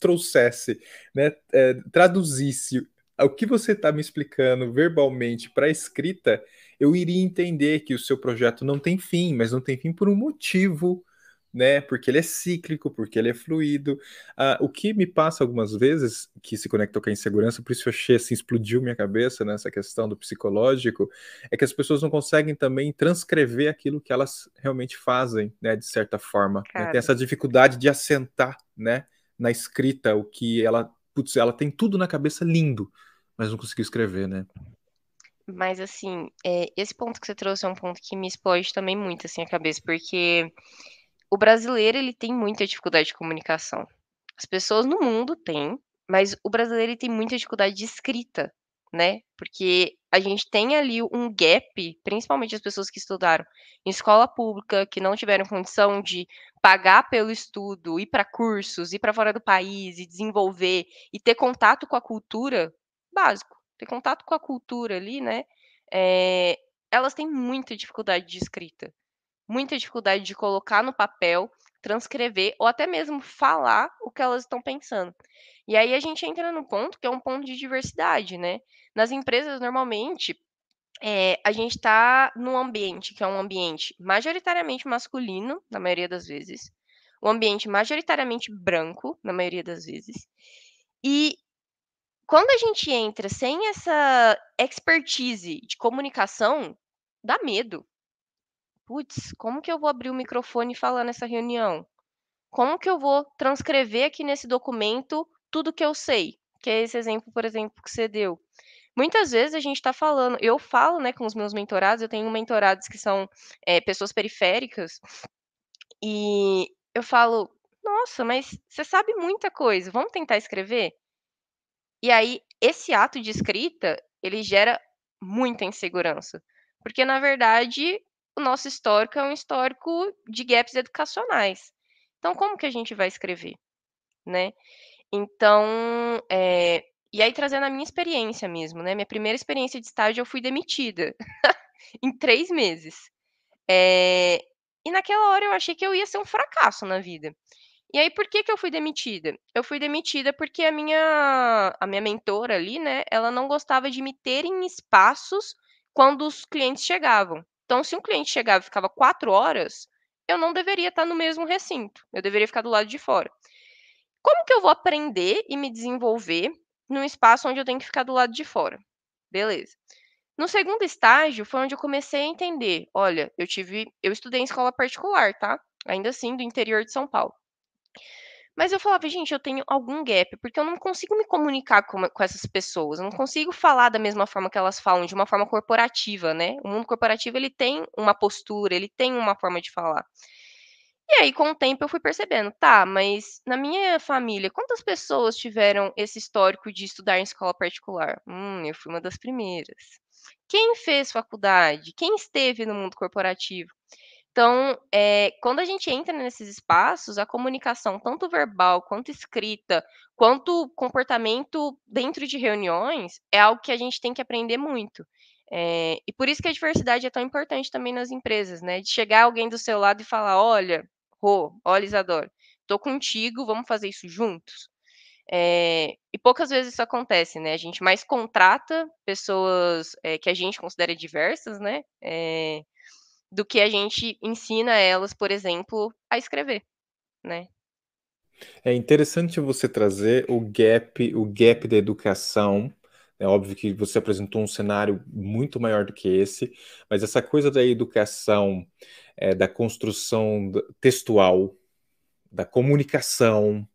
trouxesse, né, é, traduzisse o que você está me explicando verbalmente para a escrita, eu iria entender que o seu projeto não tem fim, mas não tem fim por um motivo né? Porque ele é cíclico, porque ele é fluido. Ah, o que me passa algumas vezes, que se conectou com a insegurança, por isso eu achei assim, explodiu minha cabeça nessa questão do psicológico, é que as pessoas não conseguem também transcrever aquilo que elas realmente fazem, né? De certa forma. Né? Tem essa dificuldade de assentar, né? Na escrita, o que ela. Putz, ela tem tudo na cabeça lindo, mas não conseguiu escrever, né? Mas, assim, é, esse ponto que você trouxe é um ponto que me explode também muito, assim, a cabeça, porque o brasileiro ele tem muita dificuldade de comunicação. As pessoas no mundo têm, mas o brasileiro ele tem muita dificuldade de escrita, né? Porque a gente tem ali um gap, principalmente as pessoas que estudaram em escola pública, que não tiveram condição de pagar pelo estudo, ir para cursos, ir para fora do país e desenvolver e ter contato com a cultura, básico, ter contato com a cultura ali, né? É, elas têm muita dificuldade de escrita muita dificuldade de colocar no papel, transcrever ou até mesmo falar o que elas estão pensando. E aí a gente entra no ponto que é um ponto de diversidade, né? Nas empresas, normalmente, é, a gente está num ambiente que é um ambiente majoritariamente masculino, na maioria das vezes, um ambiente majoritariamente branco, na maioria das vezes, e quando a gente entra sem essa expertise de comunicação, dá medo. Putz, como que eu vou abrir o microfone e falar nessa reunião? Como que eu vou transcrever aqui nesse documento tudo que eu sei? Que é esse exemplo, por exemplo, que você deu. Muitas vezes a gente está falando, eu falo né, com os meus mentorados, eu tenho mentorados que são é, pessoas periféricas, e eu falo, nossa, mas você sabe muita coisa, vamos tentar escrever? E aí, esse ato de escrita, ele gera muita insegurança. Porque, na verdade, o nosso histórico é um histórico de gaps educacionais. Então, como que a gente vai escrever, né? Então, é, e aí trazendo a minha experiência mesmo, né? Minha primeira experiência de estágio, eu fui demitida [laughs] em três meses. É, e naquela hora eu achei que eu ia ser um fracasso na vida. E aí, por que, que eu fui demitida? Eu fui demitida porque a minha, a minha mentora ali, né, ela não gostava de me ter em espaços quando os clientes chegavam. Então, se um cliente chegava e ficava quatro horas, eu não deveria estar no mesmo recinto, eu deveria ficar do lado de fora. Como que eu vou aprender e me desenvolver num espaço onde eu tenho que ficar do lado de fora? Beleza. No segundo estágio foi onde eu comecei a entender, olha, eu tive, eu estudei em escola particular, tá? Ainda assim, do interior de São Paulo. Mas eu falava, gente, eu tenho algum gap, porque eu não consigo me comunicar com, com essas pessoas, eu não consigo falar da mesma forma que elas falam, de uma forma corporativa, né? O mundo corporativo, ele tem uma postura, ele tem uma forma de falar. E aí, com o tempo, eu fui percebendo, tá, mas na minha família, quantas pessoas tiveram esse histórico de estudar em escola particular? Hum, eu fui uma das primeiras. Quem fez faculdade? Quem esteve no mundo corporativo? Então, é, quando a gente entra nesses espaços, a comunicação, tanto verbal quanto escrita, quanto comportamento dentro de reuniões, é algo que a gente tem que aprender muito. É, e por isso que a diversidade é tão importante também nas empresas, né? De chegar alguém do seu lado e falar: olha, Rô, olha, Isadora, tô contigo, vamos fazer isso juntos. É, e poucas vezes isso acontece, né? A gente mais contrata pessoas é, que a gente considera diversas, né? É, do que a gente ensina elas, por exemplo, a escrever, né? É interessante você trazer o gap, o gap da educação. É óbvio que você apresentou um cenário muito maior do que esse, mas essa coisa da educação, é, da construção textual, da comunicação,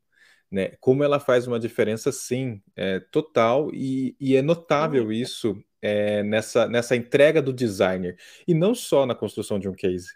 né? Como ela faz uma diferença, sim, é, total, e, e é notável isso é, nessa, nessa entrega do designer. E não só na construção de um case,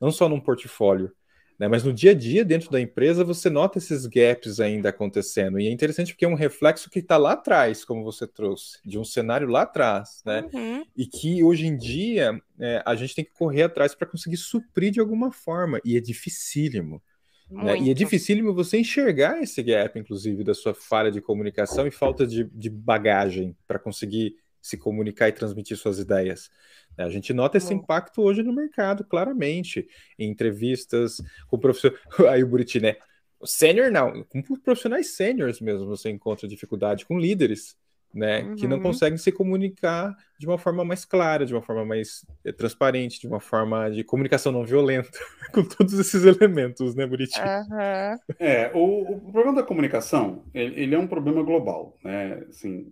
não só num portfólio, né, mas no dia a dia dentro da empresa você nota esses gaps ainda acontecendo. E é interessante porque é um reflexo que está lá atrás, como você trouxe, de um cenário lá atrás, né? Uhum. E que hoje em dia é, a gente tem que correr atrás para conseguir suprir de alguma forma. E é dificílimo. Né? E é dificílimo você enxergar esse gap, inclusive, da sua falha de comunicação e falta de, de bagagem para conseguir se comunicar e transmitir suas ideias. A gente nota esse impacto hoje no mercado, claramente, em entrevistas com professor. [laughs] Aí o Buriti, né? Sênior não, com profissionais sêniores mesmo você encontra dificuldade, com líderes, né? Uhum. Que não uhum. conseguem se comunicar de uma forma mais clara, de uma forma mais é, transparente, de uma forma de comunicação não violenta, [laughs] com todos esses elementos, né, Buriti? Uhum. É, o, o, problema da comunicação, ele, ele, é um problema global, né? Assim,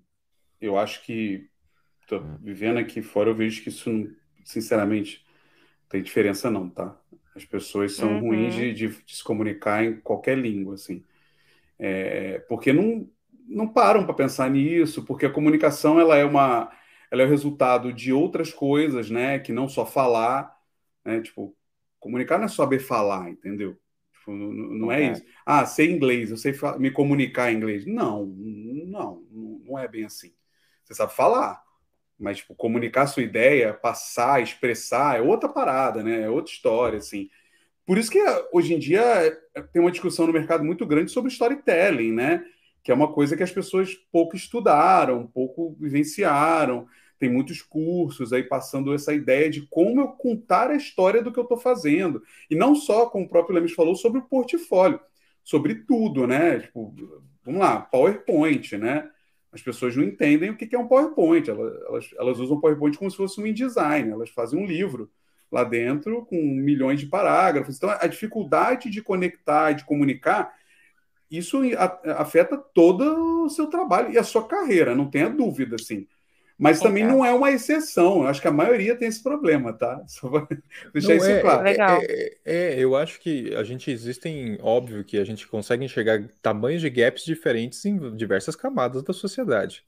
eu acho que tô vivendo aqui fora, eu vejo que isso, sinceramente, não tem diferença não, tá? As pessoas são uhum. ruins de, de, de, se comunicar em qualquer língua, assim. É, porque não, não param para pensar nisso, porque a comunicação ela é uma ela é o resultado de outras coisas, né? Que não só falar, né? Tipo, comunicar não é saber falar, entendeu? Tipo, não, não é, é isso. Ah, sei inglês, eu sei me comunicar em inglês. Não, não, não é bem assim. Você sabe falar, mas tipo, comunicar sua ideia, passar, expressar, é outra parada, né? É outra história, assim. Por isso que hoje em dia tem uma discussão no mercado muito grande sobre storytelling, né? Que é uma coisa que as pessoas pouco estudaram, pouco vivenciaram. Tem muitos cursos aí passando essa ideia de como eu contar a história do que eu estou fazendo. E não só, como o próprio Lemes falou, sobre o portfólio, sobre tudo, né? Tipo, vamos lá, PowerPoint, né? As pessoas não entendem o que é um PowerPoint. Elas, elas usam PowerPoint como se fosse um InDesign. Elas fazem um livro lá dentro com milhões de parágrafos. Então, a dificuldade de conectar, de comunicar, isso afeta todo o seu trabalho e a sua carreira, não tenha dúvida, assim. Mas também não é uma exceção. Eu acho que a maioria tem esse problema, tá? [laughs] Só vou deixar não, isso é, claro. É, é, é, eu acho que a gente existem, óbvio que a gente consegue enxergar tamanhos de gaps diferentes em diversas camadas da sociedade.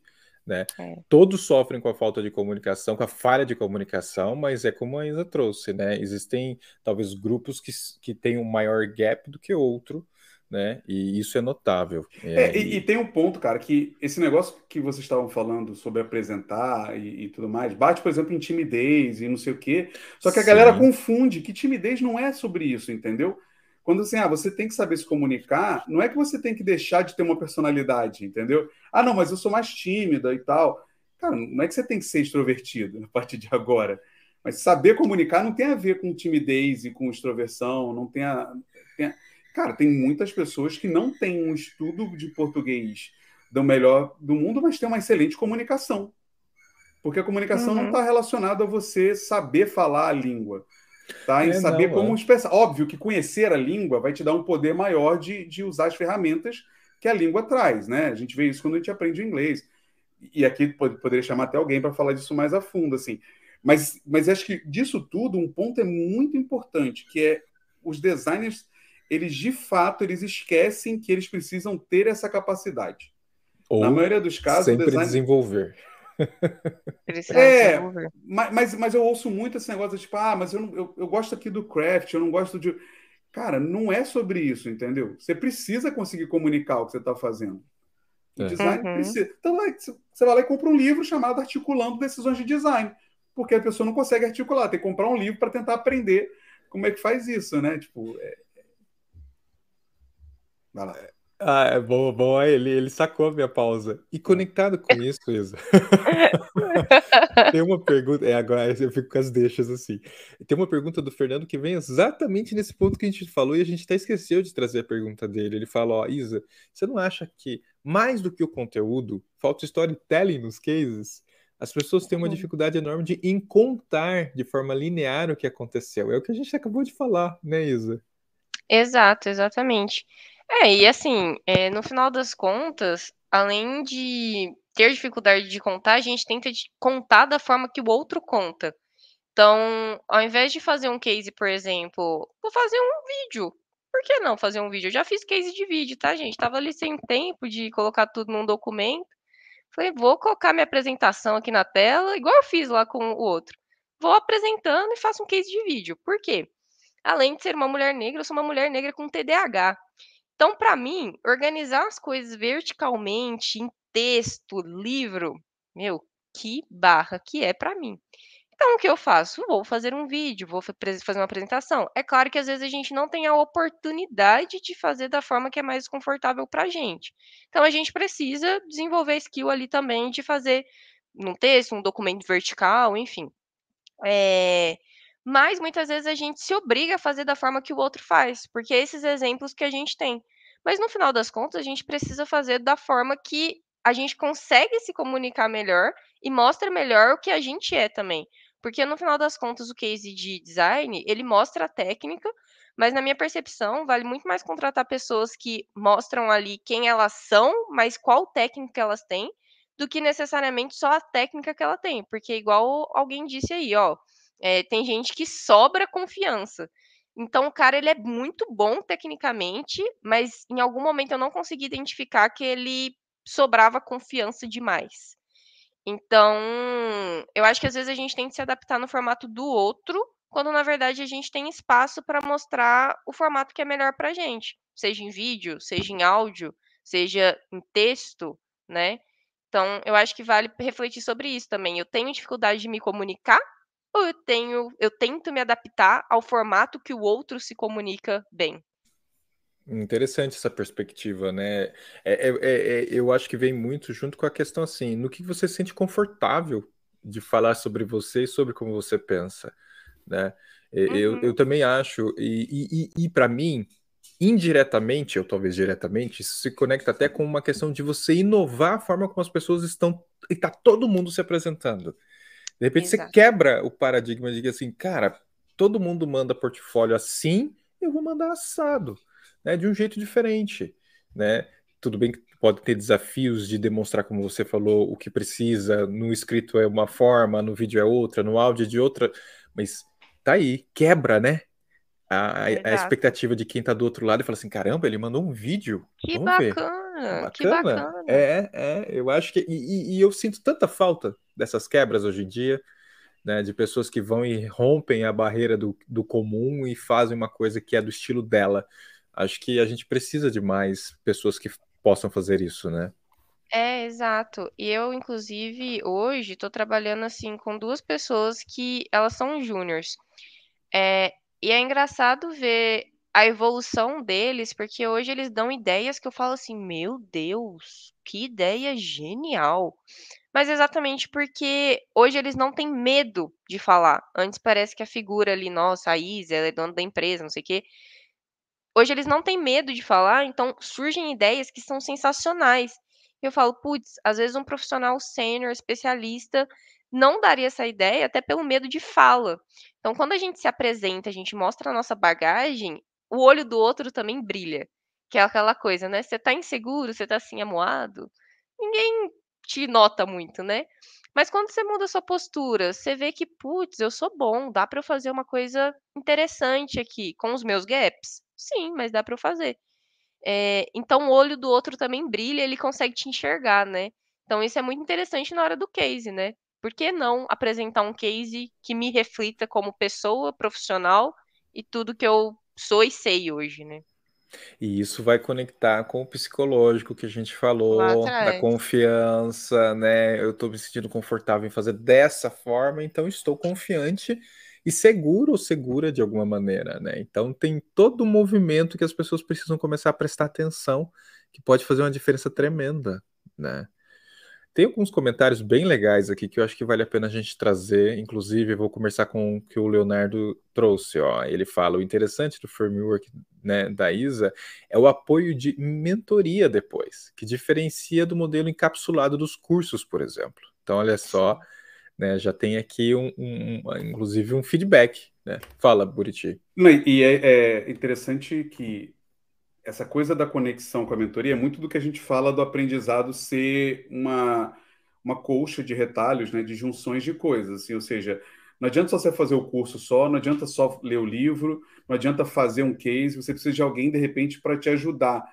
Né? É. Todos sofrem com a falta de comunicação, com a falha de comunicação, mas é como a Isa trouxe, né? Existem talvez grupos que, que têm um maior gap do que outro, né? E isso é notável. É, é, e, e, tem um ponto, cara, que esse negócio que vocês estavam falando sobre apresentar e, e, tudo mais, bate, por exemplo, em timidez e não sei o quê. Só que a Sim. galera confunde que timidez não é sobre isso, entendeu? Quando assim, ah, você tem que saber se comunicar, não é que você tem que deixar de ter uma personalidade, entendeu? Ah, não, mas eu sou mais tímida e tal. Cara, não é que você tem que ser extrovertido a partir de agora. Mas saber comunicar não tem a ver com timidez e com extroversão, não tem a Cara, tem muitas pessoas que não têm um estudo de português do melhor do mundo, mas têm uma excelente comunicação. Porque a comunicação uhum. não está relacionada a você saber falar a língua. tá? Em é, saber não, como é. expressar. Óbvio que conhecer a língua vai te dar um poder maior de, de usar as ferramentas que a língua traz, né? A gente vê isso quando a gente aprende inglês. E aqui poderia chamar até alguém para falar disso mais a fundo, assim. Mas, mas acho que disso tudo, um ponto é muito importante, que é os designers, eles de fato, eles esquecem que eles precisam ter essa capacidade. Ou Na maioria dos casos, sempre design... desenvolver. é, mas, mas, eu ouço muito esse negócio, tipo, ah, mas eu, não, eu, eu gosto aqui do craft, eu não gosto de... Cara, não é sobre isso, entendeu? Você precisa conseguir comunicar o que você está fazendo. O é. design uhum. precisa. Então, você vai lá e compra um livro chamado Articulando Decisões de Design porque a pessoa não consegue articular, tem que comprar um livro para tentar aprender como é que faz isso, né? Tipo, é... Vai lá. Ah, é bom, bom. Ele, ele sacou a minha pausa. E conectado com isso, Isa, [laughs] tem uma pergunta. É, agora eu fico com as deixas assim. Tem uma pergunta do Fernando que vem exatamente nesse ponto que a gente falou e a gente até esqueceu de trazer a pergunta dele. Ele fala: Ó, Isa, você não acha que mais do que o conteúdo, falta storytelling nos cases? as pessoas têm uma dificuldade enorme de encontrar de forma linear o que aconteceu. É o que a gente acabou de falar, né, Isa? Exato, exatamente. É, e assim, é, no final das contas, além de ter dificuldade de contar, a gente tenta contar da forma que o outro conta. Então, ao invés de fazer um case, por exemplo, vou fazer um vídeo. Por que não fazer um vídeo? Eu já fiz case de vídeo, tá, gente? Tava ali sem tempo de colocar tudo num documento. Falei, vou colocar minha apresentação aqui na tela, igual eu fiz lá com o outro. Vou apresentando e faço um case de vídeo. Por quê? Além de ser uma mulher negra, eu sou uma mulher negra com TDAH. Então, para mim, organizar as coisas verticalmente, em texto, livro, meu, que barra que é para mim. Então, o que eu faço? Vou fazer um vídeo, vou fazer uma apresentação. É claro que às vezes a gente não tem a oportunidade de fazer da forma que é mais confortável para a gente. Então, a gente precisa desenvolver skill ali também de fazer num texto, um documento vertical, enfim. É... Mas muitas vezes a gente se obriga a fazer da forma que o outro faz, porque esses exemplos que a gente tem. Mas no final das contas, a gente precisa fazer da forma que a gente consegue se comunicar melhor e mostra melhor o que a gente é também. Porque no final das contas, o case de design, ele mostra a técnica, mas na minha percepção, vale muito mais contratar pessoas que mostram ali quem elas são, mas qual técnica elas têm, do que necessariamente só a técnica que ela tem. Porque igual alguém disse aí, ó, é, tem gente que sobra confiança. Então, o cara, ele é muito bom tecnicamente, mas em algum momento eu não consegui identificar que ele sobrava confiança demais. Então, eu acho que às vezes a gente tem que se adaptar no formato do outro, quando na verdade a gente tem espaço para mostrar o formato que é melhor para a gente, seja em vídeo, seja em áudio, seja em texto, né? Então, eu acho que vale refletir sobre isso também. Eu tenho dificuldade de me comunicar ou eu tenho, eu tento me adaptar ao formato que o outro se comunica bem? Interessante essa perspectiva, né? É, é, é, é, eu acho que vem muito junto com a questão assim, no que você se sente confortável de falar sobre você e sobre como você pensa, né? Uhum. Eu, eu também acho, e, e, e para mim, indiretamente, ou talvez diretamente, isso se conecta até com uma questão de você inovar a forma como as pessoas estão, e tá todo mundo se apresentando. De repente Exato. você quebra o paradigma de que assim, cara, todo mundo manda portfólio assim, eu vou mandar assado né, de um jeito diferente, né? Tudo bem que pode ter desafios de demonstrar, como você falou, o que precisa. No escrito é uma forma, no vídeo é outra, no áudio é de outra, mas tá aí, quebra, né? A, a expectativa de quem tá do outro lado e fala assim: caramba, ele mandou um vídeo. Que Vamos bacana, ver. Que bacana. É, é, eu acho que. E, e, eu sinto tanta falta dessas quebras hoje em dia, né? De pessoas que vão e rompem a barreira do, do comum e fazem uma coisa que é do estilo dela. Acho que a gente precisa de mais pessoas que possam fazer isso, né? É, exato. E eu, inclusive, hoje estou trabalhando assim com duas pessoas que elas são júniors. É, e é engraçado ver a evolução deles, porque hoje eles dão ideias que eu falo assim, meu Deus, que ideia genial. Mas exatamente porque hoje eles não têm medo de falar. Antes parece que a figura ali, nossa, a Isa, ela é dona da empresa, não sei o quê. Hoje eles não têm medo de falar, então surgem ideias que são sensacionais. Eu falo, putz, às vezes um profissional sênior, especialista, não daria essa ideia até pelo medo de fala. Então, quando a gente se apresenta, a gente mostra a nossa bagagem, o olho do outro também brilha. Que é aquela coisa, né? Você tá inseguro, você tá assim amuado, ninguém te nota muito, né? Mas quando você muda sua postura, você vê que, putz, eu sou bom, dá para eu fazer uma coisa interessante aqui com os meus gaps? Sim, mas dá para eu fazer. É, então o olho do outro também brilha, ele consegue te enxergar, né? Então isso é muito interessante na hora do case, né? Por que não apresentar um case que me reflita como pessoa profissional e tudo que eu sou e sei hoje, né? E isso vai conectar com o psicológico que a gente falou, da confiança, né? Eu estou me sentindo confortável em fazer dessa forma, então estou confiante e seguro ou segura de alguma maneira, né? Então tem todo um movimento que as pessoas precisam começar a prestar atenção, que pode fazer uma diferença tremenda, né? Tem alguns comentários bem legais aqui que eu acho que vale a pena a gente trazer. Inclusive, vou começar com o que o Leonardo trouxe. Ó. Ele fala: o interessante do framework né, da ISA é o apoio de mentoria depois, que diferencia do modelo encapsulado dos cursos, por exemplo. Então, olha só, né, já tem aqui um, um, inclusive um feedback. Né? Fala, Buriti. E é, é interessante que essa coisa da conexão com a mentoria é muito do que a gente fala do aprendizado ser uma, uma colcha de retalhos, né, de junções de coisas. Assim, ou seja, não adianta só você fazer o curso só, não adianta só ler o livro, não adianta fazer um case, você precisa de alguém, de repente, para te ajudar.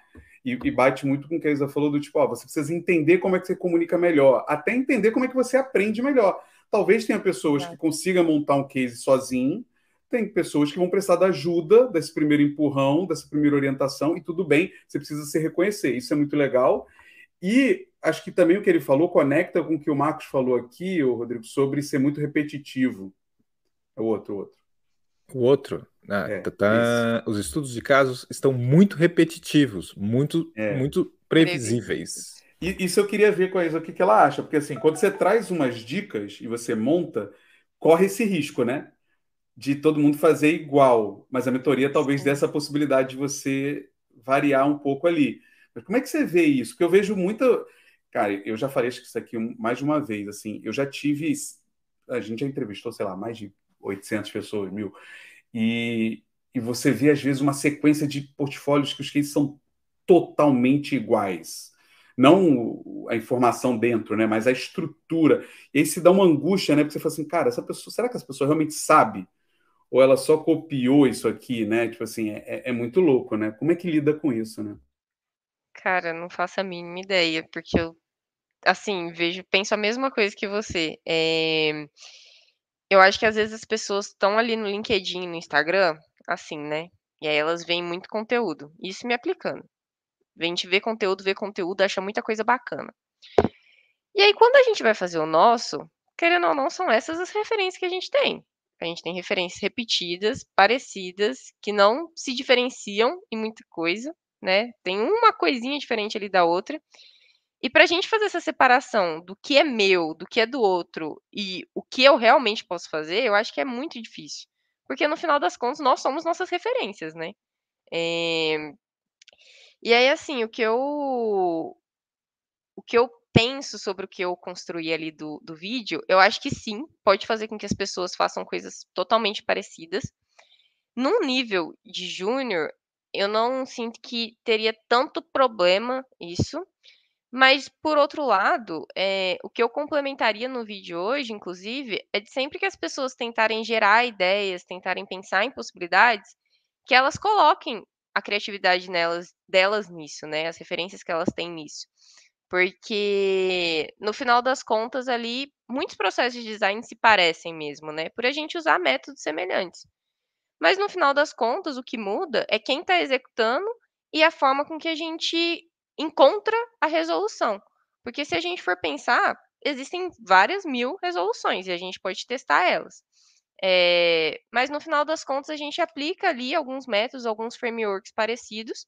E, e, bate muito com o que a Isa falou do tipo, ó, você precisa entender como é que você comunica melhor, até entender como é que você aprende melhor. Talvez tenha pessoas que consigam montar um case sozinho, tem pessoas que vão precisar da ajuda desse primeiro empurrão, dessa primeira orientação, e tudo bem, você precisa se reconhecer. Isso é muito legal. E acho que também o que ele falou conecta com o que o Marcos falou aqui, o Rodrigo, sobre ser muito repetitivo. É o outro, o outro. O outro. Ah, é, tá. Os estudos de casos estão muito repetitivos, muito, é. muito previsíveis. E isso eu queria ver com a Isa o que, que ela acha, porque assim, quando você traz umas dicas e você monta, corre esse risco, né? De todo mundo fazer igual, mas a mentoria talvez dê essa possibilidade de você variar um pouco ali. Mas como é que você vê isso? Porque eu vejo muita. Cara, eu já falei isso aqui mais de uma vez, assim, eu já tive. A gente já entrevistou, sei lá, mais de 800 pessoas, mil, e, e você vê, às vezes, uma sequência de portfólios que os cases são totalmente iguais. Não a informação dentro, né? Mas a estrutura. E aí se dá uma angústia, né? Porque você fala assim, cara, essa pessoa, será que essa pessoa realmente sabe ou ela só copiou isso aqui, né? Tipo assim, é, é, é muito louco, né? Como é que lida com isso, né? Cara, não faço a mínima ideia, porque eu, assim, vejo, penso a mesma coisa que você. É... Eu acho que às vezes as pessoas estão ali no LinkedIn, no Instagram, assim, né? E aí elas veem muito conteúdo. Isso me aplicando. Vem te ver conteúdo, ver conteúdo, acha muita coisa bacana. E aí, quando a gente vai fazer o nosso, querendo ou não, são essas as referências que a gente tem. A gente tem referências repetidas, parecidas, que não se diferenciam em muita coisa, né? Tem uma coisinha diferente ali da outra. E para a gente fazer essa separação do que é meu, do que é do outro e o que eu realmente posso fazer, eu acho que é muito difícil. Porque no final das contas, nós somos nossas referências, né? É... E aí, assim, o que eu. O que eu penso sobre o que eu construí ali do, do vídeo, eu acho que sim, pode fazer com que as pessoas façam coisas totalmente parecidas. Num nível de júnior, eu não sinto que teria tanto problema isso. Mas, por outro lado, é, o que eu complementaria no vídeo hoje, inclusive, é de sempre que as pessoas tentarem gerar ideias, tentarem pensar em possibilidades, que elas coloquem a criatividade nelas, delas nisso, né? As referências que elas têm nisso. Porque, no final das contas, ali, muitos processos de design se parecem mesmo, né? Por a gente usar métodos semelhantes. Mas, no final das contas, o que muda é quem está executando e a forma com que a gente encontra a resolução. Porque, se a gente for pensar, existem várias mil resoluções e a gente pode testar elas. É, mas, no final das contas, a gente aplica ali alguns métodos, alguns frameworks parecidos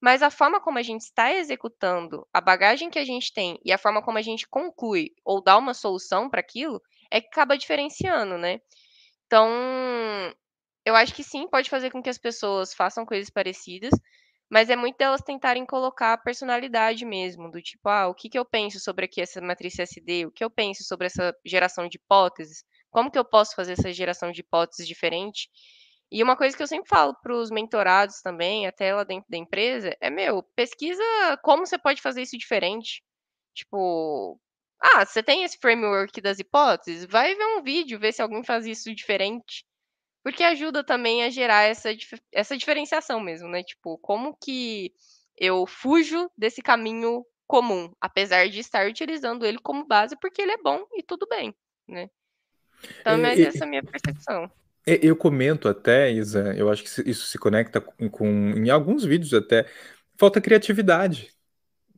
mas a forma como a gente está executando, a bagagem que a gente tem e a forma como a gente conclui ou dá uma solução para aquilo é que acaba diferenciando, né? Então, eu acho que sim, pode fazer com que as pessoas façam coisas parecidas, mas é muito delas tentarem colocar a personalidade mesmo, do tipo, ah, o que, que eu penso sobre aqui essa matriz SD, o que eu penso sobre essa geração de hipóteses, como que eu posso fazer essa geração de hipóteses diferente. E uma coisa que eu sempre falo para os mentorados também, até lá dentro da empresa, é, meu, pesquisa como você pode fazer isso diferente. Tipo, ah, você tem esse framework das hipóteses? Vai ver um vídeo, ver se alguém faz isso diferente. Porque ajuda também a gerar essa, essa diferenciação mesmo, né? Tipo, como que eu fujo desse caminho comum, apesar de estar utilizando ele como base, porque ele é bom e tudo bem, né? Então, mas é, essa é a minha percepção. Eu comento até, Isa, eu acho que isso se conecta com, com em alguns vídeos até, falta criatividade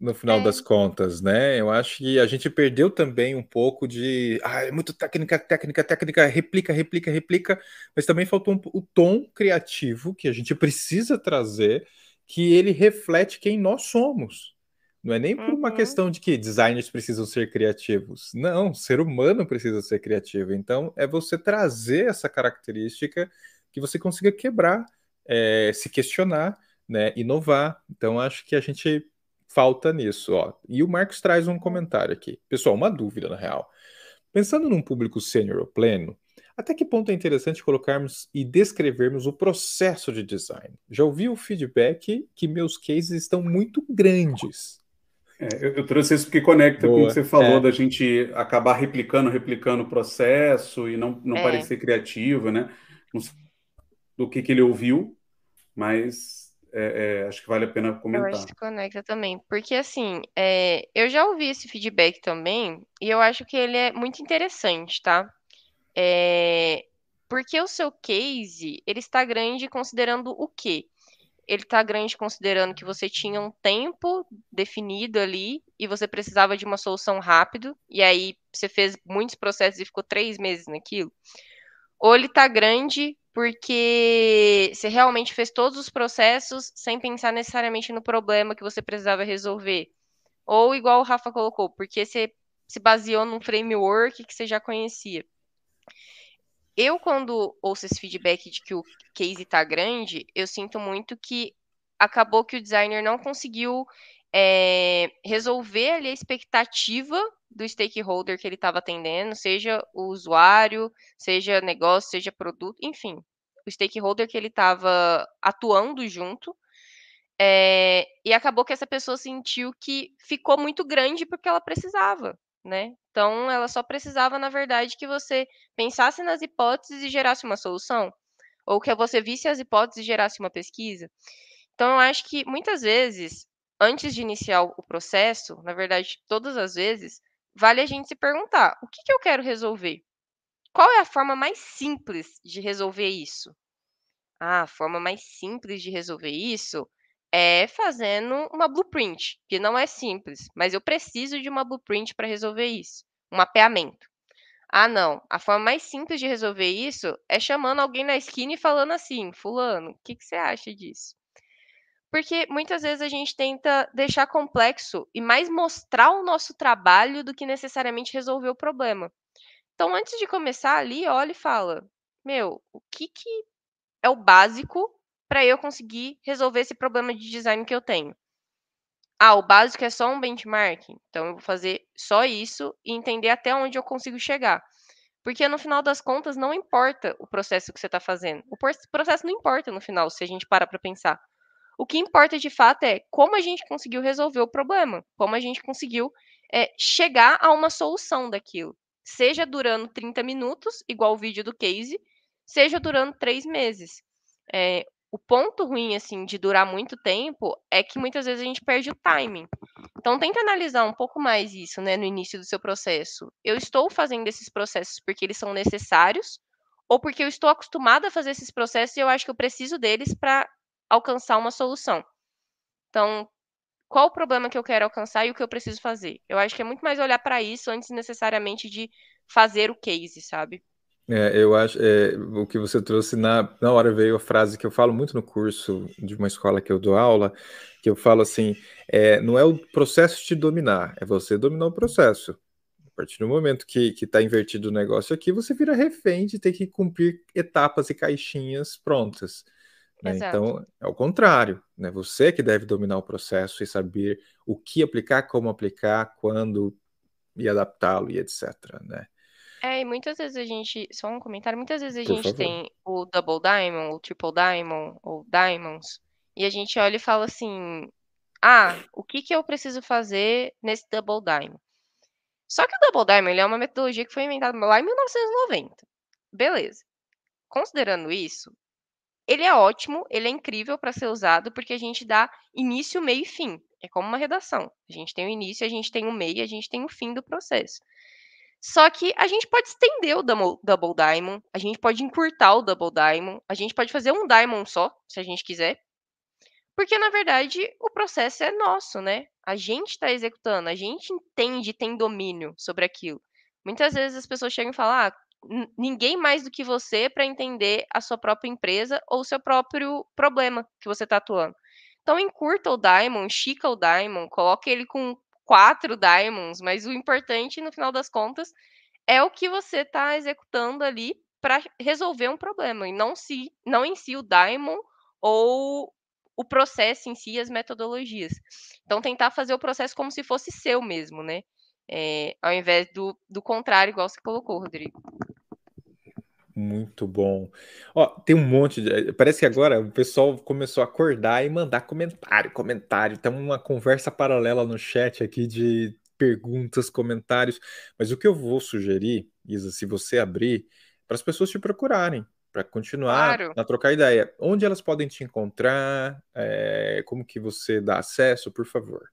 no final é. das contas, né? Eu acho que a gente perdeu também um pouco de. Ah, é muito técnica, técnica, técnica, replica, replica, replica, mas também faltou um, o tom criativo que a gente precisa trazer, que ele reflete quem nós somos. Não é nem por uma uhum. questão de que designers precisam ser criativos. Não, ser humano precisa ser criativo. Então, é você trazer essa característica que você consiga quebrar, é, se questionar, né, inovar. Então, acho que a gente falta nisso. Ó. E o Marcos traz um comentário aqui. Pessoal, uma dúvida na real. Pensando num público sênior ou pleno, até que ponto é interessante colocarmos e descrevermos o processo de design? Já ouvi o feedback que meus cases estão muito grandes. É, eu, eu, trouxe isso porque conecta Boa. com o que você falou é. da gente acabar replicando, replicando o processo e não, não é. parecer criativo, né? Do que, que ele ouviu, mas é, é, acho que vale a pena comentar. Eu acho que conecta também, porque assim, é, eu já ouvi esse feedback também, e eu acho que ele é muito interessante, tá? É, porque o seu case, ele está grande considerando o quê? Ele está grande considerando que você tinha um tempo definido ali e você precisava de uma solução rápido, e aí você fez muitos processos e ficou três meses naquilo. Ou ele está grande porque você realmente fez todos os processos sem pensar necessariamente no problema que você precisava resolver. Ou, igual o Rafa colocou, porque você se baseou num framework que você já conhecia. Eu, quando ouço esse feedback de que o case está grande, eu sinto muito que acabou que o designer não conseguiu é, resolver ali a expectativa do stakeholder que ele estava atendendo, seja o usuário, seja negócio, seja produto, enfim, o stakeholder que ele estava atuando junto. É, e acabou que essa pessoa sentiu que ficou muito grande porque ela precisava, né? Então, ela só precisava, na verdade, que você pensasse nas hipóteses e gerasse uma solução, ou que você visse as hipóteses e gerasse uma pesquisa. Então, eu acho que muitas vezes, antes de iniciar o processo, na verdade, todas as vezes, vale a gente se perguntar: o que, que eu quero resolver? Qual é a forma mais simples de resolver isso? Ah, a forma mais simples de resolver isso é fazendo uma blueprint, que não é simples, mas eu preciso de uma blueprint para resolver isso, um mapeamento. Ah, não, a forma mais simples de resolver isso é chamando alguém na esquina e falando assim: Fulano, o que, que você acha disso? Porque muitas vezes a gente tenta deixar complexo e mais mostrar o nosso trabalho do que necessariamente resolver o problema. Então, antes de começar ali, olha e fala: Meu, o que, que é o básico para eu conseguir resolver esse problema de design que eu tenho? Ah, o básico é só um benchmark. Então, eu vou fazer só isso e entender até onde eu consigo chegar. Porque no final das contas, não importa o processo que você está fazendo. O processo não importa no final, se a gente para para pensar. O que importa de fato é como a gente conseguiu resolver o problema, como a gente conseguiu é, chegar a uma solução daquilo. Seja durando 30 minutos, igual o vídeo do case, seja durando três meses. É, o ponto ruim, assim, de durar muito tempo é que muitas vezes a gente perde o timing. Então, tenta analisar um pouco mais isso, né, no início do seu processo. Eu estou fazendo esses processos porque eles são necessários ou porque eu estou acostumada a fazer esses processos e eu acho que eu preciso deles para alcançar uma solução. Então, qual o problema que eu quero alcançar e o que eu preciso fazer? Eu acho que é muito mais olhar para isso antes necessariamente de fazer o case, sabe? É, eu acho é, o que você trouxe na, na hora veio a frase que eu falo muito no curso de uma escola que eu dou aula, que eu falo assim: é, não é o processo te dominar, é você dominar o processo. A partir do momento que está invertido o negócio aqui, você vira refém de ter que cumprir etapas e caixinhas prontas. Né? Então, é o contrário, né? Você que deve dominar o processo e saber o que aplicar, como aplicar, quando e adaptá-lo e etc, né? É, e muitas vezes a gente, só um comentário, muitas vezes a Por gente favor. tem o Double Diamond, o Triple Diamond, ou Diamonds, e a gente olha e fala assim, ah, o que que eu preciso fazer nesse Double Diamond? Só que o Double Diamond é uma metodologia que foi inventada lá em 1990. Beleza. Considerando isso, ele é ótimo, ele é incrível para ser usado porque a gente dá início, meio e fim. É como uma redação. A gente tem o início, a gente tem o meio, a gente tem o fim do processo. Só que a gente pode estender o Double Diamond, a gente pode encurtar o Double Diamond, a gente pode fazer um Diamond só, se a gente quiser. Porque, na verdade, o processo é nosso, né? A gente está executando, a gente entende, tem domínio sobre aquilo. Muitas vezes as pessoas chegam e falam: ah, ninguém mais do que você para entender a sua própria empresa ou o seu próprio problema que você está atuando. Então, encurta o Diamond, estica o Diamond, coloque ele com quatro Diamonds, mas o importante, no final das contas, é o que você está executando ali para resolver um problema, e não, se, não em si o Diamond ou o processo em si, as metodologias. Então, tentar fazer o processo como se fosse seu mesmo, né? É, ao invés do, do contrário, igual você colocou, Rodrigo. Muito bom. Ó, tem um monte de. Parece que agora o pessoal começou a acordar e mandar comentário, comentário. Tem uma conversa paralela no chat aqui de perguntas, comentários. Mas o que eu vou sugerir, Isa, se você abrir, para as pessoas te procurarem, para continuar claro. a trocar ideia. Onde elas podem te encontrar? É, como que você dá acesso, por favor?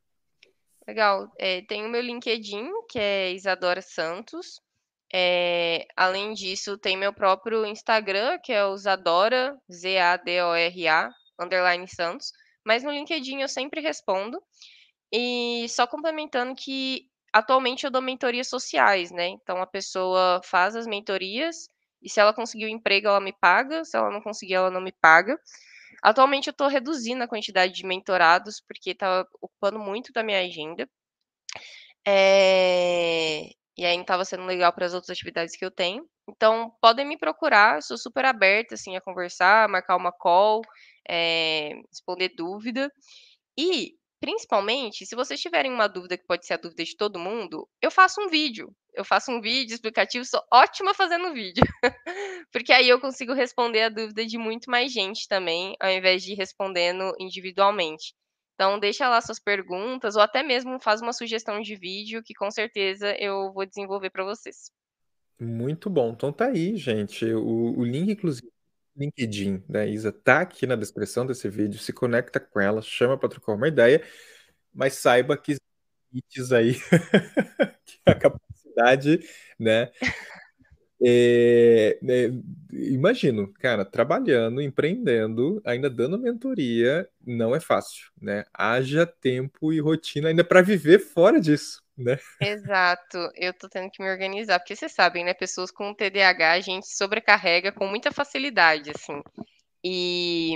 Legal. É, tem o meu LinkedIn, que é Isadora Santos. É, além disso, tem meu próprio Instagram, que é o Zadora, Z-A-D-O-R-A, underline Santos. Mas no LinkedIn eu sempre respondo. E só complementando que atualmente eu dou mentorias sociais, né? Então a pessoa faz as mentorias e se ela conseguir o emprego, ela me paga. Se ela não conseguir, ela não me paga. Atualmente eu estou reduzindo a quantidade de mentorados, porque está ocupando muito da minha agenda. É... E aí não estava sendo legal para as outras atividades que eu tenho. Então, podem me procurar, sou super aberta assim, a conversar, marcar uma call, é... responder dúvida. E Principalmente, se vocês tiverem uma dúvida que pode ser a dúvida de todo mundo, eu faço um vídeo. Eu faço um vídeo explicativo, sou ótima fazendo [laughs] vídeo. Porque aí eu consigo responder a dúvida de muito mais gente também, ao invés de respondendo individualmente. Então, deixa lá suas perguntas, ou até mesmo faz uma sugestão de vídeo, que com certeza eu vou desenvolver para vocês. Muito bom. Então tá aí, gente. O, o link, inclusive, LinkedIn da Isa tá aqui na descrição desse vídeo. Se conecta com ela, chama para trocar uma ideia, mas saiba que aí, [laughs] que a capacidade, né? É, é, imagino, cara, trabalhando, empreendendo, ainda dando mentoria, não é fácil, né? Haja tempo e rotina ainda para viver fora disso né? Exato, eu tô tendo que me organizar, porque vocês sabem, né? Pessoas com TDAH a gente sobrecarrega com muita facilidade, assim. E,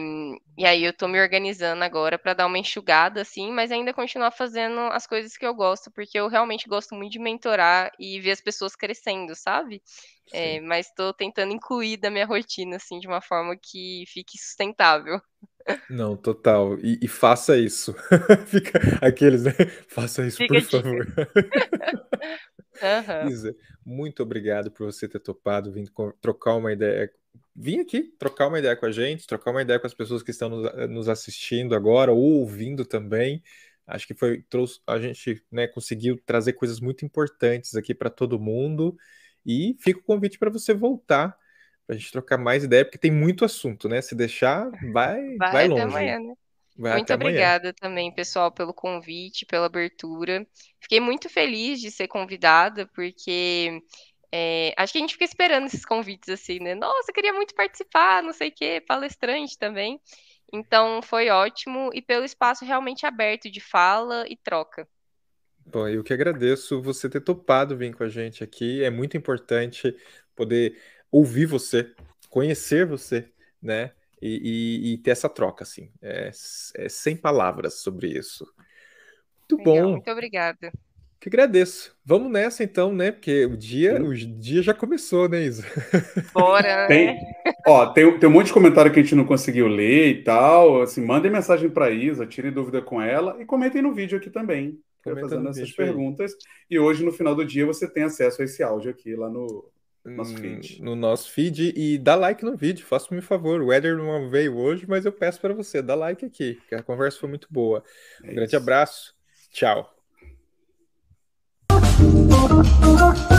e aí eu tô me organizando agora para dar uma enxugada, assim, mas ainda continuar fazendo as coisas que eu gosto, porque eu realmente gosto muito de mentorar e ver as pessoas crescendo, sabe? É, mas tô tentando incluir da minha rotina, assim, de uma forma que fique sustentável. Não, total. E, e faça isso. [laughs] Fica aqueles, né? Faça isso, Fica por favor. uhum. [laughs] Isa, muito obrigado por você ter topado, vindo trocar uma ideia. Vim aqui trocar uma ideia com a gente, trocar uma ideia com as pessoas que estão nos, nos assistindo agora ou ouvindo também. Acho que foi trouxe a gente, né, conseguiu trazer coisas muito importantes aqui para todo mundo. E fica o convite para você voltar pra gente trocar mais ideia, porque tem muito assunto, né? Se deixar, vai, vai, vai longe. Amanhã, né? Vai muito obrigada amanhã. também, pessoal, pelo convite, pela abertura. Fiquei muito feliz de ser convidada, porque é, acho que a gente fica esperando esses convites assim, né? Nossa, eu queria muito participar, não sei o quê, palestrante também. Então foi ótimo e pelo espaço realmente aberto de fala e troca. Bom, eu que agradeço você ter topado vir com a gente aqui. É muito importante poder ouvir você, conhecer você, né? E, e, e ter essa troca, assim. É, é, sem palavras sobre isso. Muito Legal, bom. Muito obrigada. Que agradeço. Vamos nessa então, né? Porque o dia, o dia já começou, né, Isa? Bora, [laughs] tem, né? Ó, tem, tem um monte de comentário que a gente não conseguiu ler e tal. Assim, mandem mensagem para Isa, tirem dúvida com ela e comentem no vídeo aqui também. fazendo essas perguntas. Aí. E hoje, no final do dia, você tem acesso a esse áudio aqui lá no, nosso feed. No nosso feed e dá like no vídeo, faça-me um favor. O Eder não veio hoje, mas eu peço para você, dá like aqui, que a conversa foi muito boa. Um é grande isso. abraço, tchau. Thank you.